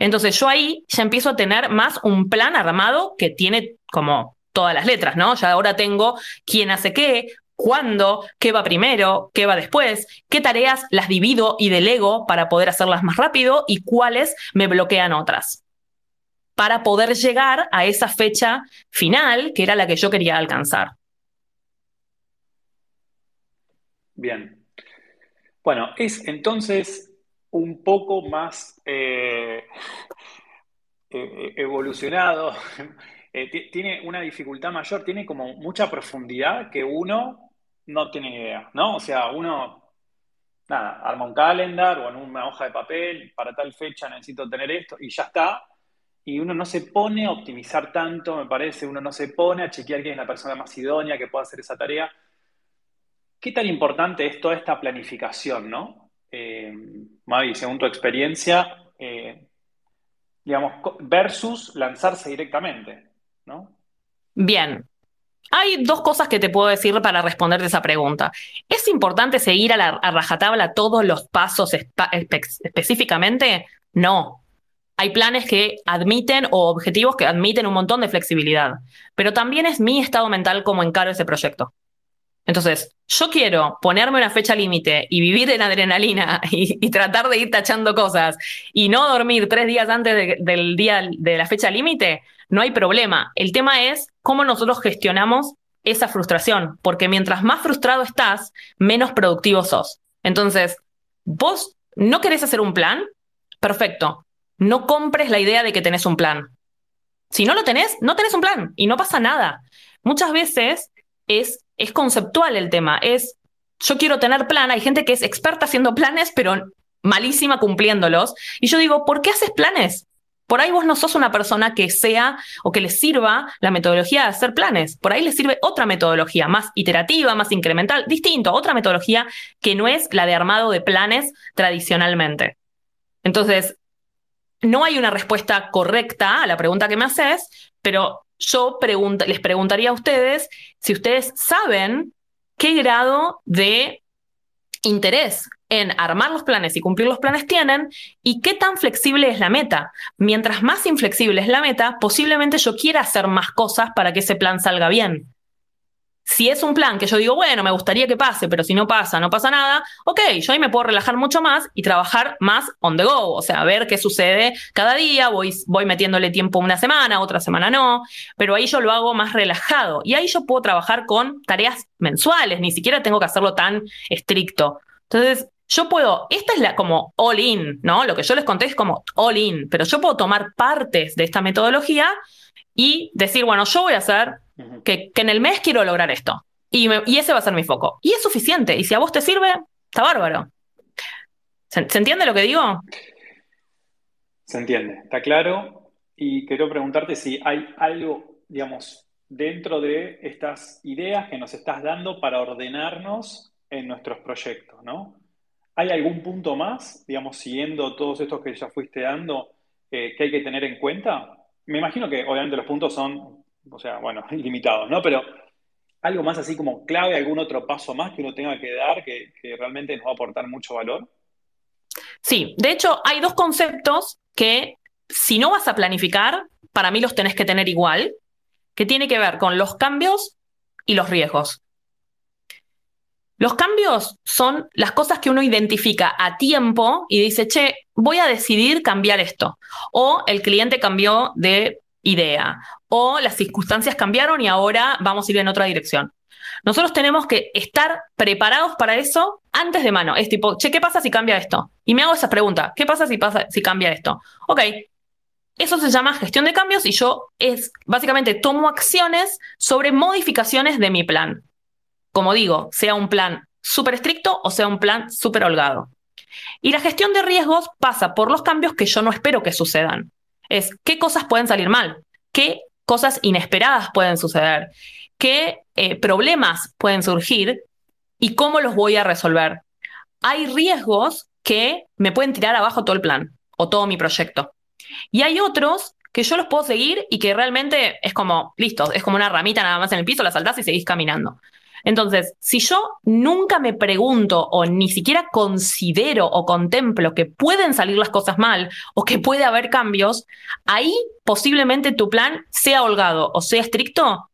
Entonces yo ahí ya empiezo a tener más un plan armado que tiene como todas las letras, ¿no? Ya ahora tengo quién hace qué, cuándo, qué va primero, qué va después, qué tareas las divido y delego para poder hacerlas más rápido y cuáles me bloquean otras. Para poder llegar a esa fecha final que era la que yo quería alcanzar. Bien. Bueno, es entonces un poco más eh, eh, evolucionado, eh, tiene una dificultad mayor, tiene como mucha profundidad que uno no tiene idea, ¿no? O sea, uno, nada, arma un calendar o en una hoja de papel, para tal fecha necesito tener esto y ya está. Y uno no se pone a optimizar tanto, me parece, uno no se pone a chequear quién es la persona más idónea que pueda hacer esa tarea. ¿Qué tan importante es toda esta planificación, no? Eh, Mavi, según tu experiencia, eh, digamos, versus lanzarse directamente, ¿no? Bien. Hay dos cosas que te puedo decir para responderte esa pregunta. ¿Es importante seguir a, la, a rajatabla todos los pasos específicamente? No. Hay planes que admiten o objetivos que admiten un montón de flexibilidad, pero también es mi estado mental como encaro ese proyecto. Entonces, yo quiero ponerme una fecha límite y vivir en adrenalina y, tratar de ir tachando cosas y no dormir tres días antes del día de la fecha límite, no hay problema. El tema es cómo nosotros gestionamos esa frustración, porque mientras más frustrado estás, menos productivo sos. Entonces, vos no querés hacer un plan, perfecto. No compres la idea de que tenés un plan. Si no lo tenés, no tenés un plan y no pasa nada. Muchas veces es es conceptual el tema, es yo quiero tener plan, hay gente que es experta haciendo planes, pero malísima cumpliéndolos. Y yo digo, ¿por qué haces planes? Por ahí vos no sos una persona que sea o que le sirva la metodología de hacer planes. Por ahí le sirve otra metodología, más iterativa, más incremental, distinto, otra metodología que no es la de armado de planes tradicionalmente. Entonces, no hay una respuesta correcta a la pregunta que me haces, pero yo les preguntaría a ustedes si ustedes saben qué grado de interés en armar los planes y cumplir los planes tienen y qué tan flexible es la meta. Mientras más inflexible es la meta, posiblemente yo quiera hacer más cosas para que ese plan salga bien. Si es un plan que yo digo, bueno, me gustaría que pase, pero si no pasa, no pasa nada, ok, yo ahí me puedo relajar mucho más y trabajar más on the go, o sea, ver qué sucede cada día, voy, voy metiéndole tiempo una semana, otra semana no, pero ahí yo lo hago más relajado y ahí yo puedo trabajar con tareas mensuales, ni siquiera tengo que hacerlo tan estricto. Entonces, yo puedo, esta es la como all in, ¿no? Lo que yo les conté es como all in, pero yo puedo tomar partes de esta metodología y decir, bueno, yo voy a hacer que, en el mes quiero lograr esto. Y, ese va a ser mi foco. Y es suficiente. Y si a vos te sirve, está bárbaro. ¿Se, entiende lo que digo? Se entiende, está claro. Y quiero preguntarte si hay algo, digamos, dentro de estas ideas que nos estás dando para ordenarnos en nuestros proyectos, ¿no? ¿Hay algún punto más, digamos, siguiendo todos estos que ya fuiste dando, eh, que hay que tener en cuenta? Me imagino que obviamente los puntos son o sea, bueno, ilimitados, ¿no? Pero algo más así como clave, algún otro paso más que uno tenga que dar que, que realmente nos va a aportar mucho valor? Sí, de hecho hay dos conceptos que si no vas a planificar, para mí los tenés que tener igual, que tiene que ver con los cambios y los riesgos. Los cambios son las cosas que uno identifica a tiempo y dice, che, voy a decidir cambiar esto. O el cliente cambió de idea. O las circunstancias cambiaron y ahora vamos a ir en otra dirección. Nosotros tenemos que estar preparados para eso antes de mano. Es tipo, che, ¿qué pasa si cambia esto? Y me hago esa pregunta, ¿qué pasa si, pasa, si cambia esto? Ok, eso se llama gestión de cambios y yo es básicamente tomo acciones sobre modificaciones de mi plan como digo, sea un plan súper estricto o sea un plan súper holgado. Y la gestión de riesgos pasa por los cambios que yo no espero que sucedan. Es qué cosas pueden salir mal, qué cosas inesperadas pueden suceder, qué eh, problemas pueden surgir y cómo los voy a resolver. Hay riesgos que me pueden tirar abajo todo el plan o todo mi proyecto. Y hay otros que yo los puedo seguir y que realmente es como, listo, es como una ramita nada más en el piso, la saltás y seguís caminando. Entonces, si yo nunca me pregunto o ni siquiera considero o contemplo que pueden salir las cosas mal o que puede haber cambios, ahí posiblemente tu plan sea holgado o sea estricto,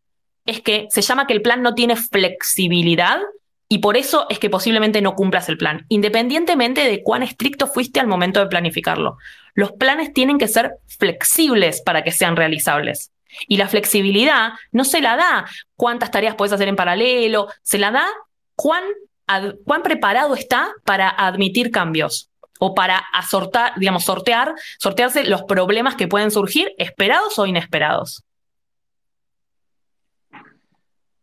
es que se llama que el plan no tiene flexibilidad y por eso es que posiblemente no cumplas el plan, independientemente de cuán estricto fuiste al momento de planificarlo. Los planes tienen que ser flexibles para que sean realizables. Y la flexibilidad no se la da cuántas tareas puedes hacer en paralelo, se la da cuán, cuán preparado está para admitir cambios o para asortar, digamos, sortear, sortearse los problemas que pueden surgir, esperados o inesperados.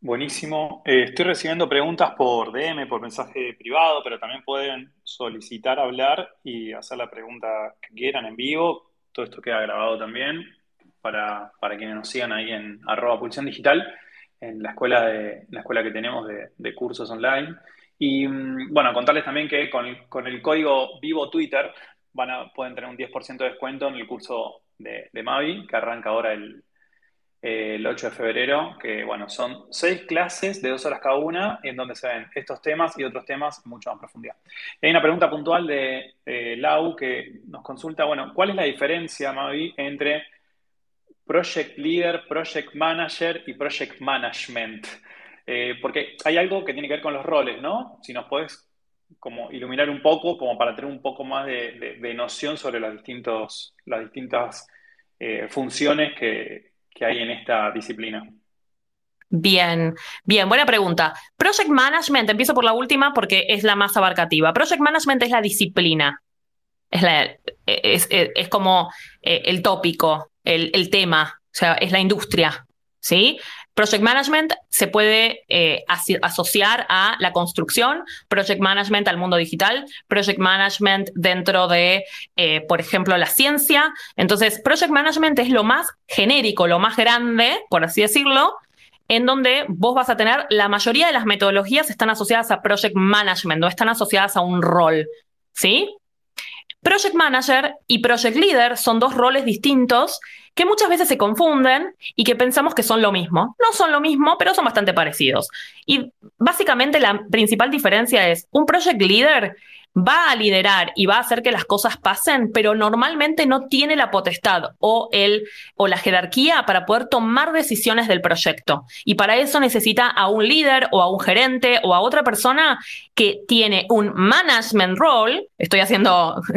Buenísimo. Eh, estoy recibiendo preguntas por DM, por mensaje privado, pero también pueden solicitar hablar y hacer la pregunta que quieran en vivo. Todo esto queda grabado también para, para quienes nos sigan ahí en arroba pulsión digital, en la escuela, de, la escuela que tenemos de, cursos online. Y mm, bueno, contarles también que con, el código Vivo Twitter van a, pueden tener un 10% de descuento en el curso de, Mavi, que arranca ahora el, el 8 de febrero, que bueno, son seis clases de dos horas cada una, en donde se ven estos temas y otros temas mucho más profundidad. hay una pregunta puntual de Lau que nos consulta, bueno, ¿cuál es la diferencia, Mavi, entre Project Leader, Project Manager y Project Management. Eh, porque hay algo que tiene que ver con los roles, ¿no? Si nos puedes como iluminar un poco, como para tener un poco más de, noción sobre las, distintos, las distintas eh, funciones que, que hay en esta disciplina. Bien, bien, buena pregunta. Project Management, empiezo por la última porque es la más abarcativa. Project Management es la disciplina, es, es, es como eh, el tópico, el, tema, o sea, es la industria, ¿sí? Project Management se puede eh, asociar a la construcción, Project Management al mundo digital, Project Management dentro de, eh, por ejemplo, la ciencia. Entonces, Project Management es lo más genérico, lo más grande, por así decirlo, en donde vos vas a tener, la mayoría de las metodologías están asociadas a Project Management, no están asociadas a un rol, ¿sí? Project Manager y Project Leader son dos roles distintos que muchas veces se confunden y que pensamos que son lo mismo. No son lo mismo, pero son bastante parecidos. Y básicamente la principal diferencia es un Project Leader va a liderar y va a hacer que las cosas pasen, pero normalmente no tiene la potestad o, el, o la jerarquía para poder tomar decisiones del proyecto. Y para eso necesita a un líder o a un gerente o a otra persona que tiene un management role, estoy haciendo...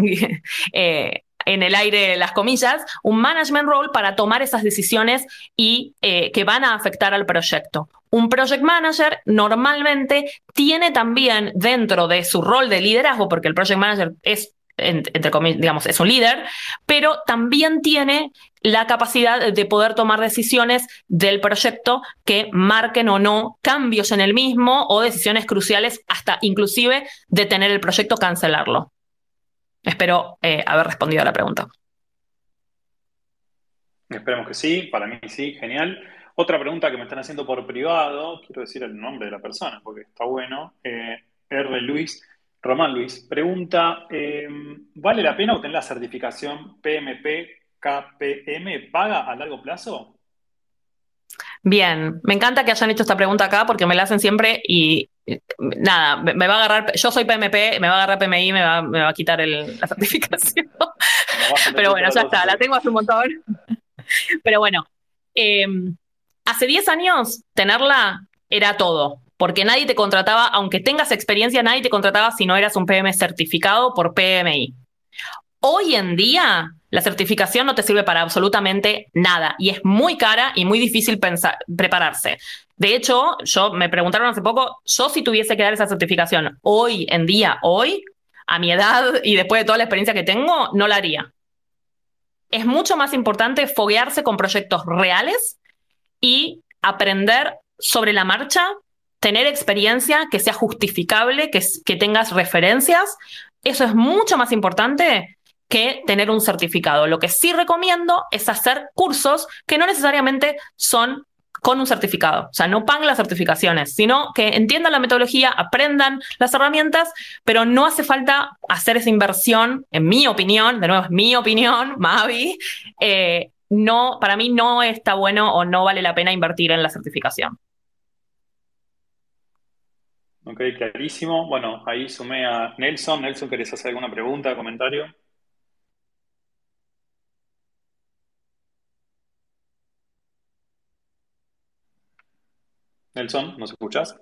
Eh, en el aire las comillas, un management role para tomar esas decisiones y eh, que van a afectar al proyecto. Un project manager normalmente tiene también dentro de su rol de liderazgo, porque el project manager es entre comillas, digamos, es un líder, pero también tiene la capacidad de poder tomar decisiones del proyecto que marquen o no cambios en el mismo o decisiones cruciales hasta inclusive detener el proyecto, cancelarlo. Espero eh, haber respondido a la pregunta. Esperemos que sí, para mí sí, genial. Otra pregunta que me están haciendo por privado, quiero decir el nombre de la persona porque está bueno. Eh, R. Luis, Román Luis, pregunta: eh, ¿vale la pena obtener la certificación PMP KPM paga a largo plazo? Bien, me encanta que hayan hecho esta pregunta acá porque me la hacen siempre y nada, me va a agarrar, yo soy PMP, me va a agarrar PMI, me va, me va a quitar la certificación. Pero bueno, ya está, la tengo hace un montón. Pero bueno, em, hace 10 años tenerla era todo, porque nadie te contrataba, aunque tengas experiencia, nadie te contrataba si no eras un PM certificado por PMI. Hoy en día, la certificación no te sirve para absolutamente nada y es muy cara y muy difícil pensar, prepararse. De hecho, yo me preguntaron hace poco, yo si tuviese que dar esa certificación hoy en día, hoy, a mi edad y después de toda la experiencia que tengo, no la haría. Es mucho más importante foguearse con proyectos reales y aprender sobre la marcha, tener experiencia que sea justificable, que, que tengas referencias. Eso es mucho más importante que tener un certificado. Lo que sí recomiendo es hacer cursos que no necesariamente son con un certificado. O sea, no paguen las certificaciones, sino que entiendan la metodología, aprendan las herramientas, pero no hace falta hacer esa inversión, en mi opinión, de nuevo es mi opinión, Mavi, eh, no, para mí no está bueno o no vale la pena invertir en la certificación. Ok, clarísimo. Bueno, ahí sumé a Nelson. Nelson, ¿querés hacer alguna pregunta, comentario? Nelson, ¿nos escuchas?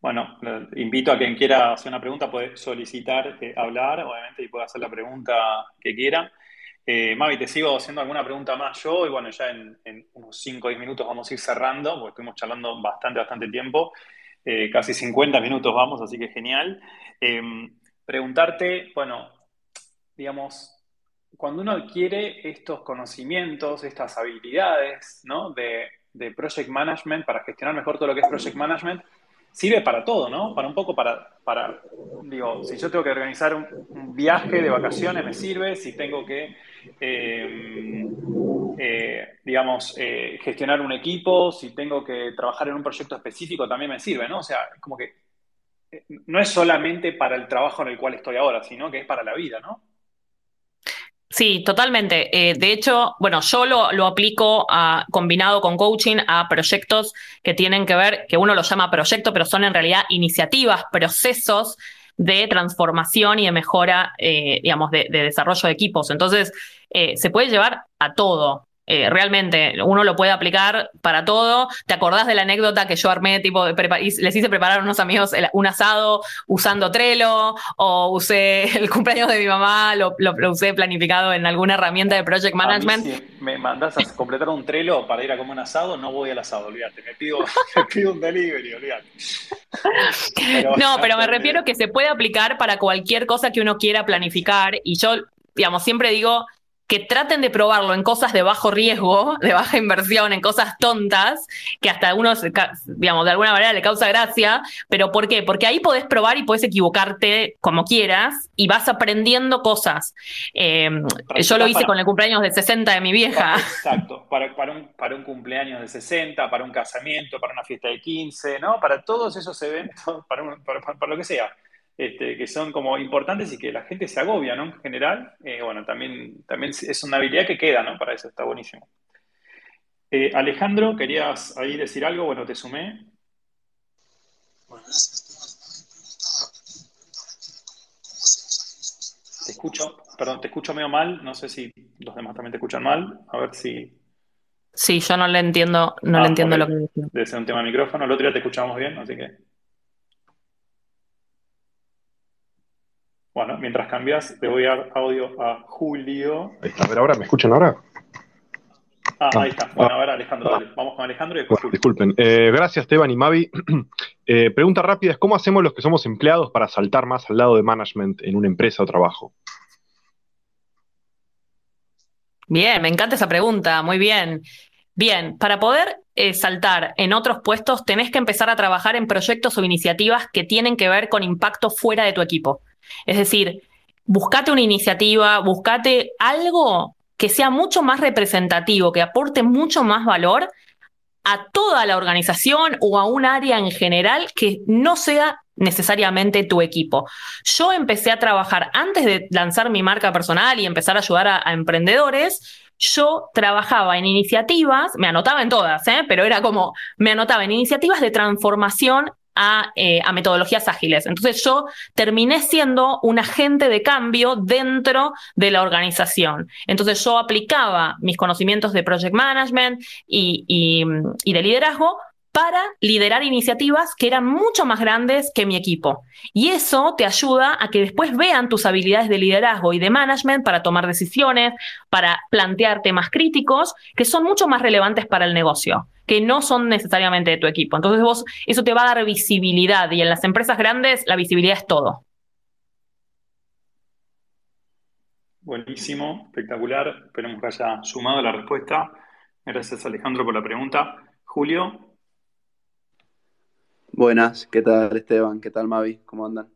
Bueno, invito a quien quiera hacer una pregunta, puede solicitar eh, hablar, obviamente, y puede hacer la pregunta que quiera. Eh, Mavi, te sigo haciendo alguna pregunta más yo, y bueno, ya en, unos 5 o 10 minutos vamos a ir cerrando, porque estuvimos charlando bastante, bastante tiempo, eh, casi 50 minutos vamos, así que genial. Em, preguntarte, bueno, digamos, cuando uno adquiere estos conocimientos, estas habilidades, ¿no? De, de project management, para gestionar mejor todo lo que es project management, sirve para todo, ¿no? Para un poco para, para digo, si yo tengo que organizar un, viaje de vacaciones, me sirve, si tengo que, eh, eh, digamos, eh, gestionar un equipo, si tengo que trabajar en un proyecto específico, también me sirve, ¿no? O sea, como que no es solamente para el trabajo en el cual estoy ahora, sino que es para la vida, ¿no? Sí, totalmente. Eh, de hecho, bueno, yo lo, aplico combinado con coaching a proyectos que tienen que ver, que uno lo llama proyecto, pero son en realidad iniciativas, procesos de transformación y de mejora, eh, digamos, de, desarrollo de equipos. Entonces, eh, se puede llevar a todo. Eh, realmente uno lo puede aplicar para todo. ¿Te acordás de la anécdota que yo armé, tipo, les hice preparar a unos amigos un asado usando Trello o usé el cumpleaños de mi mamá, lo, usé planificado en alguna herramienta de project management? si me mandas a completar un Trello para ir a comer un asado, no voy al asado, olvídate. Me pido, pido un delivery, olvídate. no, pero me refiero que se puede aplicar para cualquier cosa que uno quiera planificar y yo, digamos, siempre digo, que traten de probarlo en cosas de bajo riesgo, de baja inversión, en cosas tontas, que hasta a unos, digamos, de alguna manera le causa gracia, pero ¿por qué? Porque ahí podés probar y podés equivocarte como quieras y vas aprendiendo cosas. Em, yo lo hice con el cumpleaños de 60 de mi vieja. Exacto, para, para, un, para un cumpleaños de 60, para un casamiento, para una fiesta de 15, ¿no? Para todos esos eventos, para, para lo que sea. Este, que son como importantes y que la gente se agobia, ¿no? En general, eh, bueno, también, también es una habilidad que queda, ¿no? Para eso está buenísimo. Eh, Alejandro, ¿querías ahí decir algo? Bueno, te sumé. Te escucho, perdón, te escucho medio mal, no sé si los demás también te escuchan mal, a ver si... Sí, yo no le entiendo, no le ah, entiendo lo que dice. Debe ser un tema de micrófono, el otro día te escuchamos bien, así que... Bueno, mientras cambias, le voy a dar audio a Julio. Ahí está, a ver ahora, ¿me escuchan ahora? Ah, ahí está. Bueno, a ver, Alejandro, dale. Vamos con Alejandro y después Disculpen. Eh, gracias, Esteban y Mavi. Eh, pregunta rápida es, ¿cómo hacemos los que somos empleados para saltar más al lado de management en una empresa o trabajo? Bien, me encanta esa pregunta, muy bien. Bien, para poder eh, saltar en otros puestos, tenés que empezar a trabajar en proyectos o iniciativas que tienen que ver con impacto fuera de tu equipo. Es decir, buscate una iniciativa, buscate algo que sea mucho más representativo, que aporte mucho más valor a toda la organización o a un área en general que no sea necesariamente tu equipo. Yo empecé a trabajar antes de lanzar mi marca personal y empezar a ayudar a, emprendedores yo trabajaba en iniciativas, me anotaba en todas, ¿eh? pero era como, me anotaba en iniciativas de transformación eh, a, metodologías ágiles. Entonces yo terminé siendo un agente de cambio dentro de la organización. Entonces yo aplicaba mis conocimientos de project management y de liderazgo para liderar iniciativas que eran mucho más grandes que mi equipo. Y eso te ayuda a que después vean tus habilidades de liderazgo y de management para tomar decisiones, para plantear temas críticos que son mucho más relevantes para el negocio, que no son necesariamente de tu equipo. Entonces vos, eso te va a dar visibilidad y en las empresas grandes la visibilidad es todo. Buenísimo, espectacular. Esperemos que haya sumado la respuesta. Gracias Alejandro por la pregunta. Julio, Buenas, ¿qué tal Esteban? ¿Qué tal Mavi? ¿Cómo andan?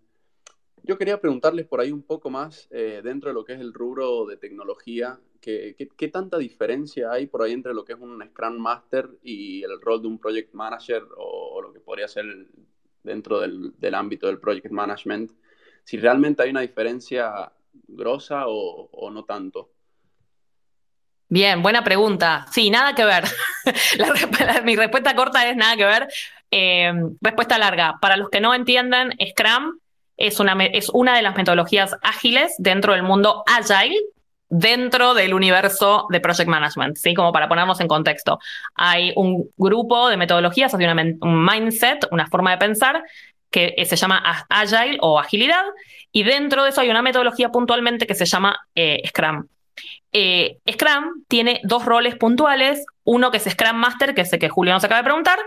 Yo quería preguntarles por ahí un poco más eh, dentro de lo que es el rubro de tecnología, ¿qué, tanta diferencia hay por ahí entre lo que es un Scrum Master y el rol de un Project Manager o, lo que podría ser dentro del, ámbito del Project Management? Si realmente hay una diferencia grosa o, no tanto. Bien, buena pregunta. Sí, nada que ver. mi respuesta corta es nada que ver. Eh, respuesta larga. Para los que no entiendan, Scrum es una, es una de las metodologías ágiles dentro del mundo agile, dentro del universo de project management, ¿sí? Como para ponernos en contexto. Hay un grupo de metodologías, hay un mindset, una forma de pensar que se llama agile o agilidad, y dentro de eso hay una metodología puntualmente que se llama eh, Scrum. Eh, Scrum tiene dos roles puntuales, uno que es Scrum Master, que es el que Julio nos acaba de preguntar,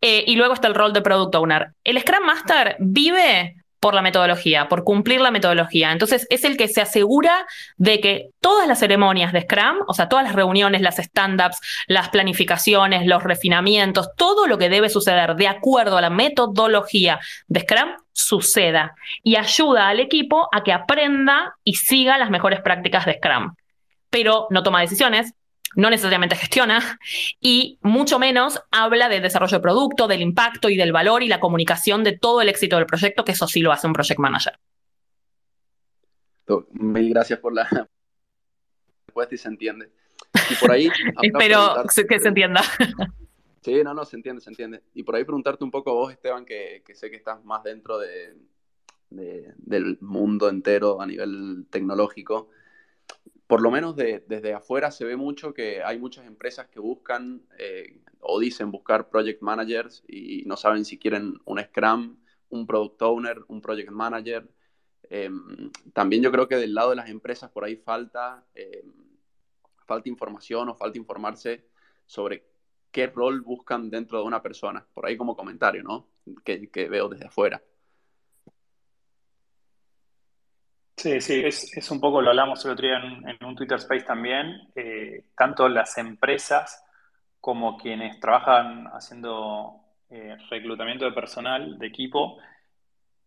eh, y luego está el rol de Product Owner. El Scrum Master vive por la metodología, por cumplir la metodología. Entonces es el que se asegura de que todas las ceremonias de Scrum, o sea, todas las reuniones, las stand-ups, las planificaciones, los refinamientos, todo lo que debe suceder de acuerdo a la metodología de Scrum suceda y ayuda al equipo a que aprenda y siga las mejores prácticas de Scrum. Pero no toma decisiones, no necesariamente gestiona y mucho menos habla del desarrollo de producto, del impacto y del valor y la comunicación de todo el éxito del proyecto, que eso sí lo hace un project manager. Mil gracias por la respuesta y se entiende. Y por ahí... Espero que se entienda. Sí, no, no, se entiende, se entiende. Y por ahí preguntarte un poco vos, Esteban, que, sé que estás más dentro de, del mundo entero a nivel tecnológico por lo menos desde afuera se ve mucho que hay muchas empresas que buscan eh, o dicen buscar project managers y no saben si quieren un Scrum, un product owner, un project manager. Em, también yo creo que del lado de las empresas por ahí falta, em, falta información o falta informarse sobre qué rol buscan dentro de una persona. Por ahí como comentario, ¿no? que veo desde afuera. Sí, sí, es, un poco, lo hablamos el otro día en, un Twitter Space también, eh, tanto las empresas como quienes trabajan haciendo eh, reclutamiento de personal, de equipo,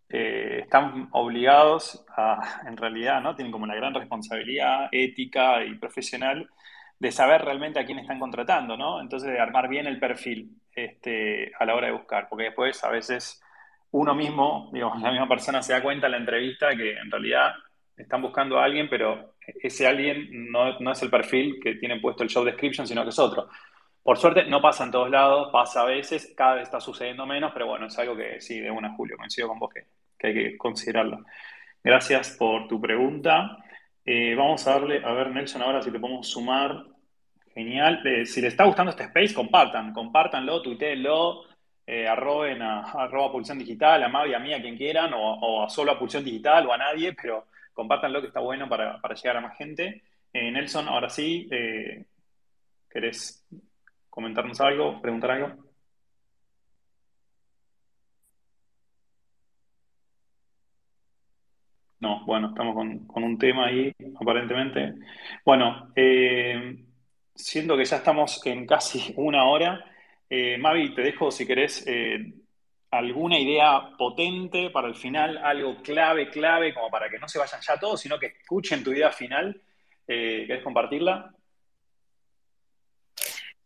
eh, están obligados a, en realidad, ¿no? Tienen como la gran responsabilidad ética y profesional de saber realmente a quién están contratando, ¿no? Entonces, de armar bien el perfil este, a la hora de buscar, porque después a veces uno mismo, digo, la misma persona se da cuenta en la entrevista que en realidad están buscando a alguien, pero ese alguien no, es el perfil que tiene puesto el show description, sino que es otro. Por suerte no pasa en todos lados, pasa a veces, cada vez está sucediendo menos, pero bueno, es algo que sí, de una Julio, coincido con vos que, hay que considerarlo. Gracias por tu pregunta. Eh, vamos a darle, a ver Nelson, ahora si te podemos sumar. Genial. Eh, si les está gustando este space, compartan, compártanlo, tuiteenlo, eh, arroben a, arroba Pulsión Digital, a Mavi, a mí, a quien quieran, o, a solo a Pulsión Digital o a nadie, pero compártanlo que está bueno para, llegar a más gente. Eh, Nelson, ahora sí, eh, ¿querés comentarnos algo, preguntar algo? No, bueno, estamos con, un tema ahí, aparentemente. Bueno, siendo que ya estamos en casi una hora, eh, Mavi, te dejo si querés eh, alguna idea potente para el final, algo clave, clave, como para que no se vayan ya todos, sino que escuchen tu idea final. Eh, ¿Querés compartirla?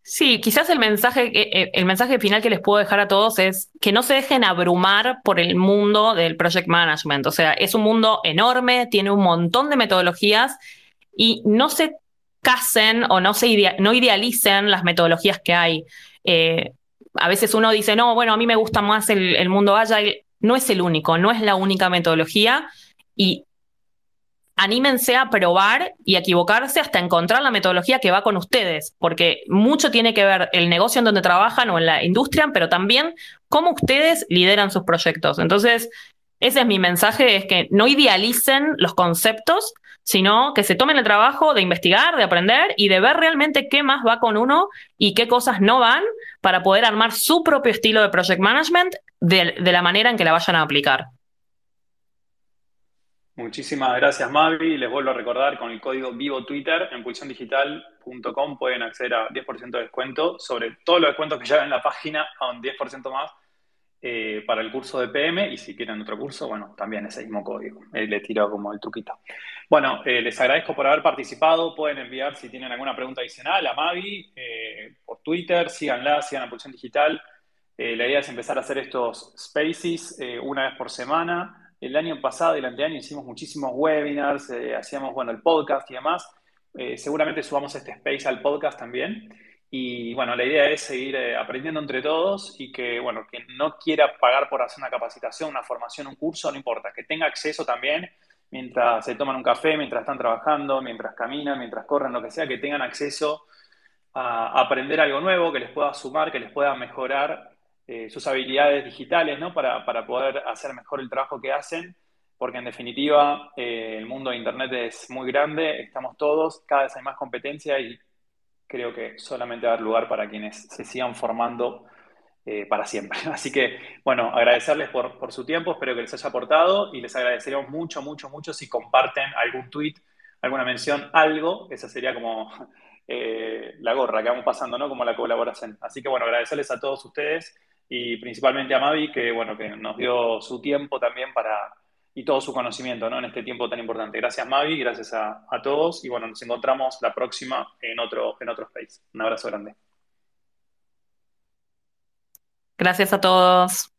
Sí, quizás el mensaje, el mensaje final que les puedo dejar a todos es que no se dejen abrumar por el mundo del project management. O sea, es un mundo enorme, tiene un montón de metodologías y no se casen o no, se no idealicen las metodologías que hay. Eh, a veces uno dice, no, bueno, a mí me gusta más el, mundo Agile. No es el único, no es la única metodología y anímense a probar y equivocarse hasta encontrar la metodología que va con ustedes, porque mucho tiene que ver el negocio en donde trabajan o en la industria, pero también cómo ustedes lideran sus proyectos. Entonces, ese es mi mensaje, es que no idealicen los conceptos, sino que se tomen el trabajo de investigar, de aprender y de ver realmente qué más va con uno y qué cosas no van para poder armar su propio estilo de project management de, la manera en que la vayan a aplicar. Muchísimas gracias, Mavi. Les vuelvo a recordar, con el código Vivo Twitter en pulsiondigital.com pueden acceder a 10% de descuento sobre todos los descuentos que ya en la página, a un 10% más eh, para el curso de PM. Y si quieren otro curso, bueno, también ese mismo código. Eh, le tiro como el truquito. Bueno, eh, les agradezco por haber participado. Pueden enviar si tienen alguna pregunta adicional a Mavi por Twitter. Síganla, sigan a Pulsión Digital. la idea es empezar a hacer estos spaces una vez por semana el año pasado y el anteaño hicimos muchísimos webinars, eh, hacíamos, bueno, el podcast y demás. Eh, seguramente subamos este space al podcast también. Y bueno, la idea es seguir eh, aprendiendo entre todos y que, bueno, que no quiera pagar por hacer una capacitación, una formación, un curso, no importa, que tenga acceso también mientras se toman un café, mientras están trabajando, mientras caminan, mientras corren, lo que sea, que tengan acceso a aprender algo nuevo, que les pueda sumar, que les pueda mejorar eh, sus habilidades digitales, ¿no? Para, poder hacer mejor el trabajo que hacen, porque en definitiva eh, el mundo de Internet es muy grande, estamos todos, cada vez hay más competencia y creo que solamente va a haber lugar para quienes se sigan formando eh, para siempre. Así que, bueno, agradecerles por, por, su tiempo, espero que les haya aportado y les agradeceríamos mucho, mucho, mucho si comparten algún tweet, alguna mención, algo, esa sería como la gorra que vamos pasando, ¿no? Como la colaboración. Así que, bueno, agradecerles a todos ustedes y principalmente a Mavi, que, bueno, que nos dio su tiempo también para, y todo su conocimiento ¿no? en este tiempo tan importante. Gracias Mavi, gracias a, a, todos y bueno, nos encontramos la próxima en otro, en otro space. Un abrazo grande. Gracias a todos.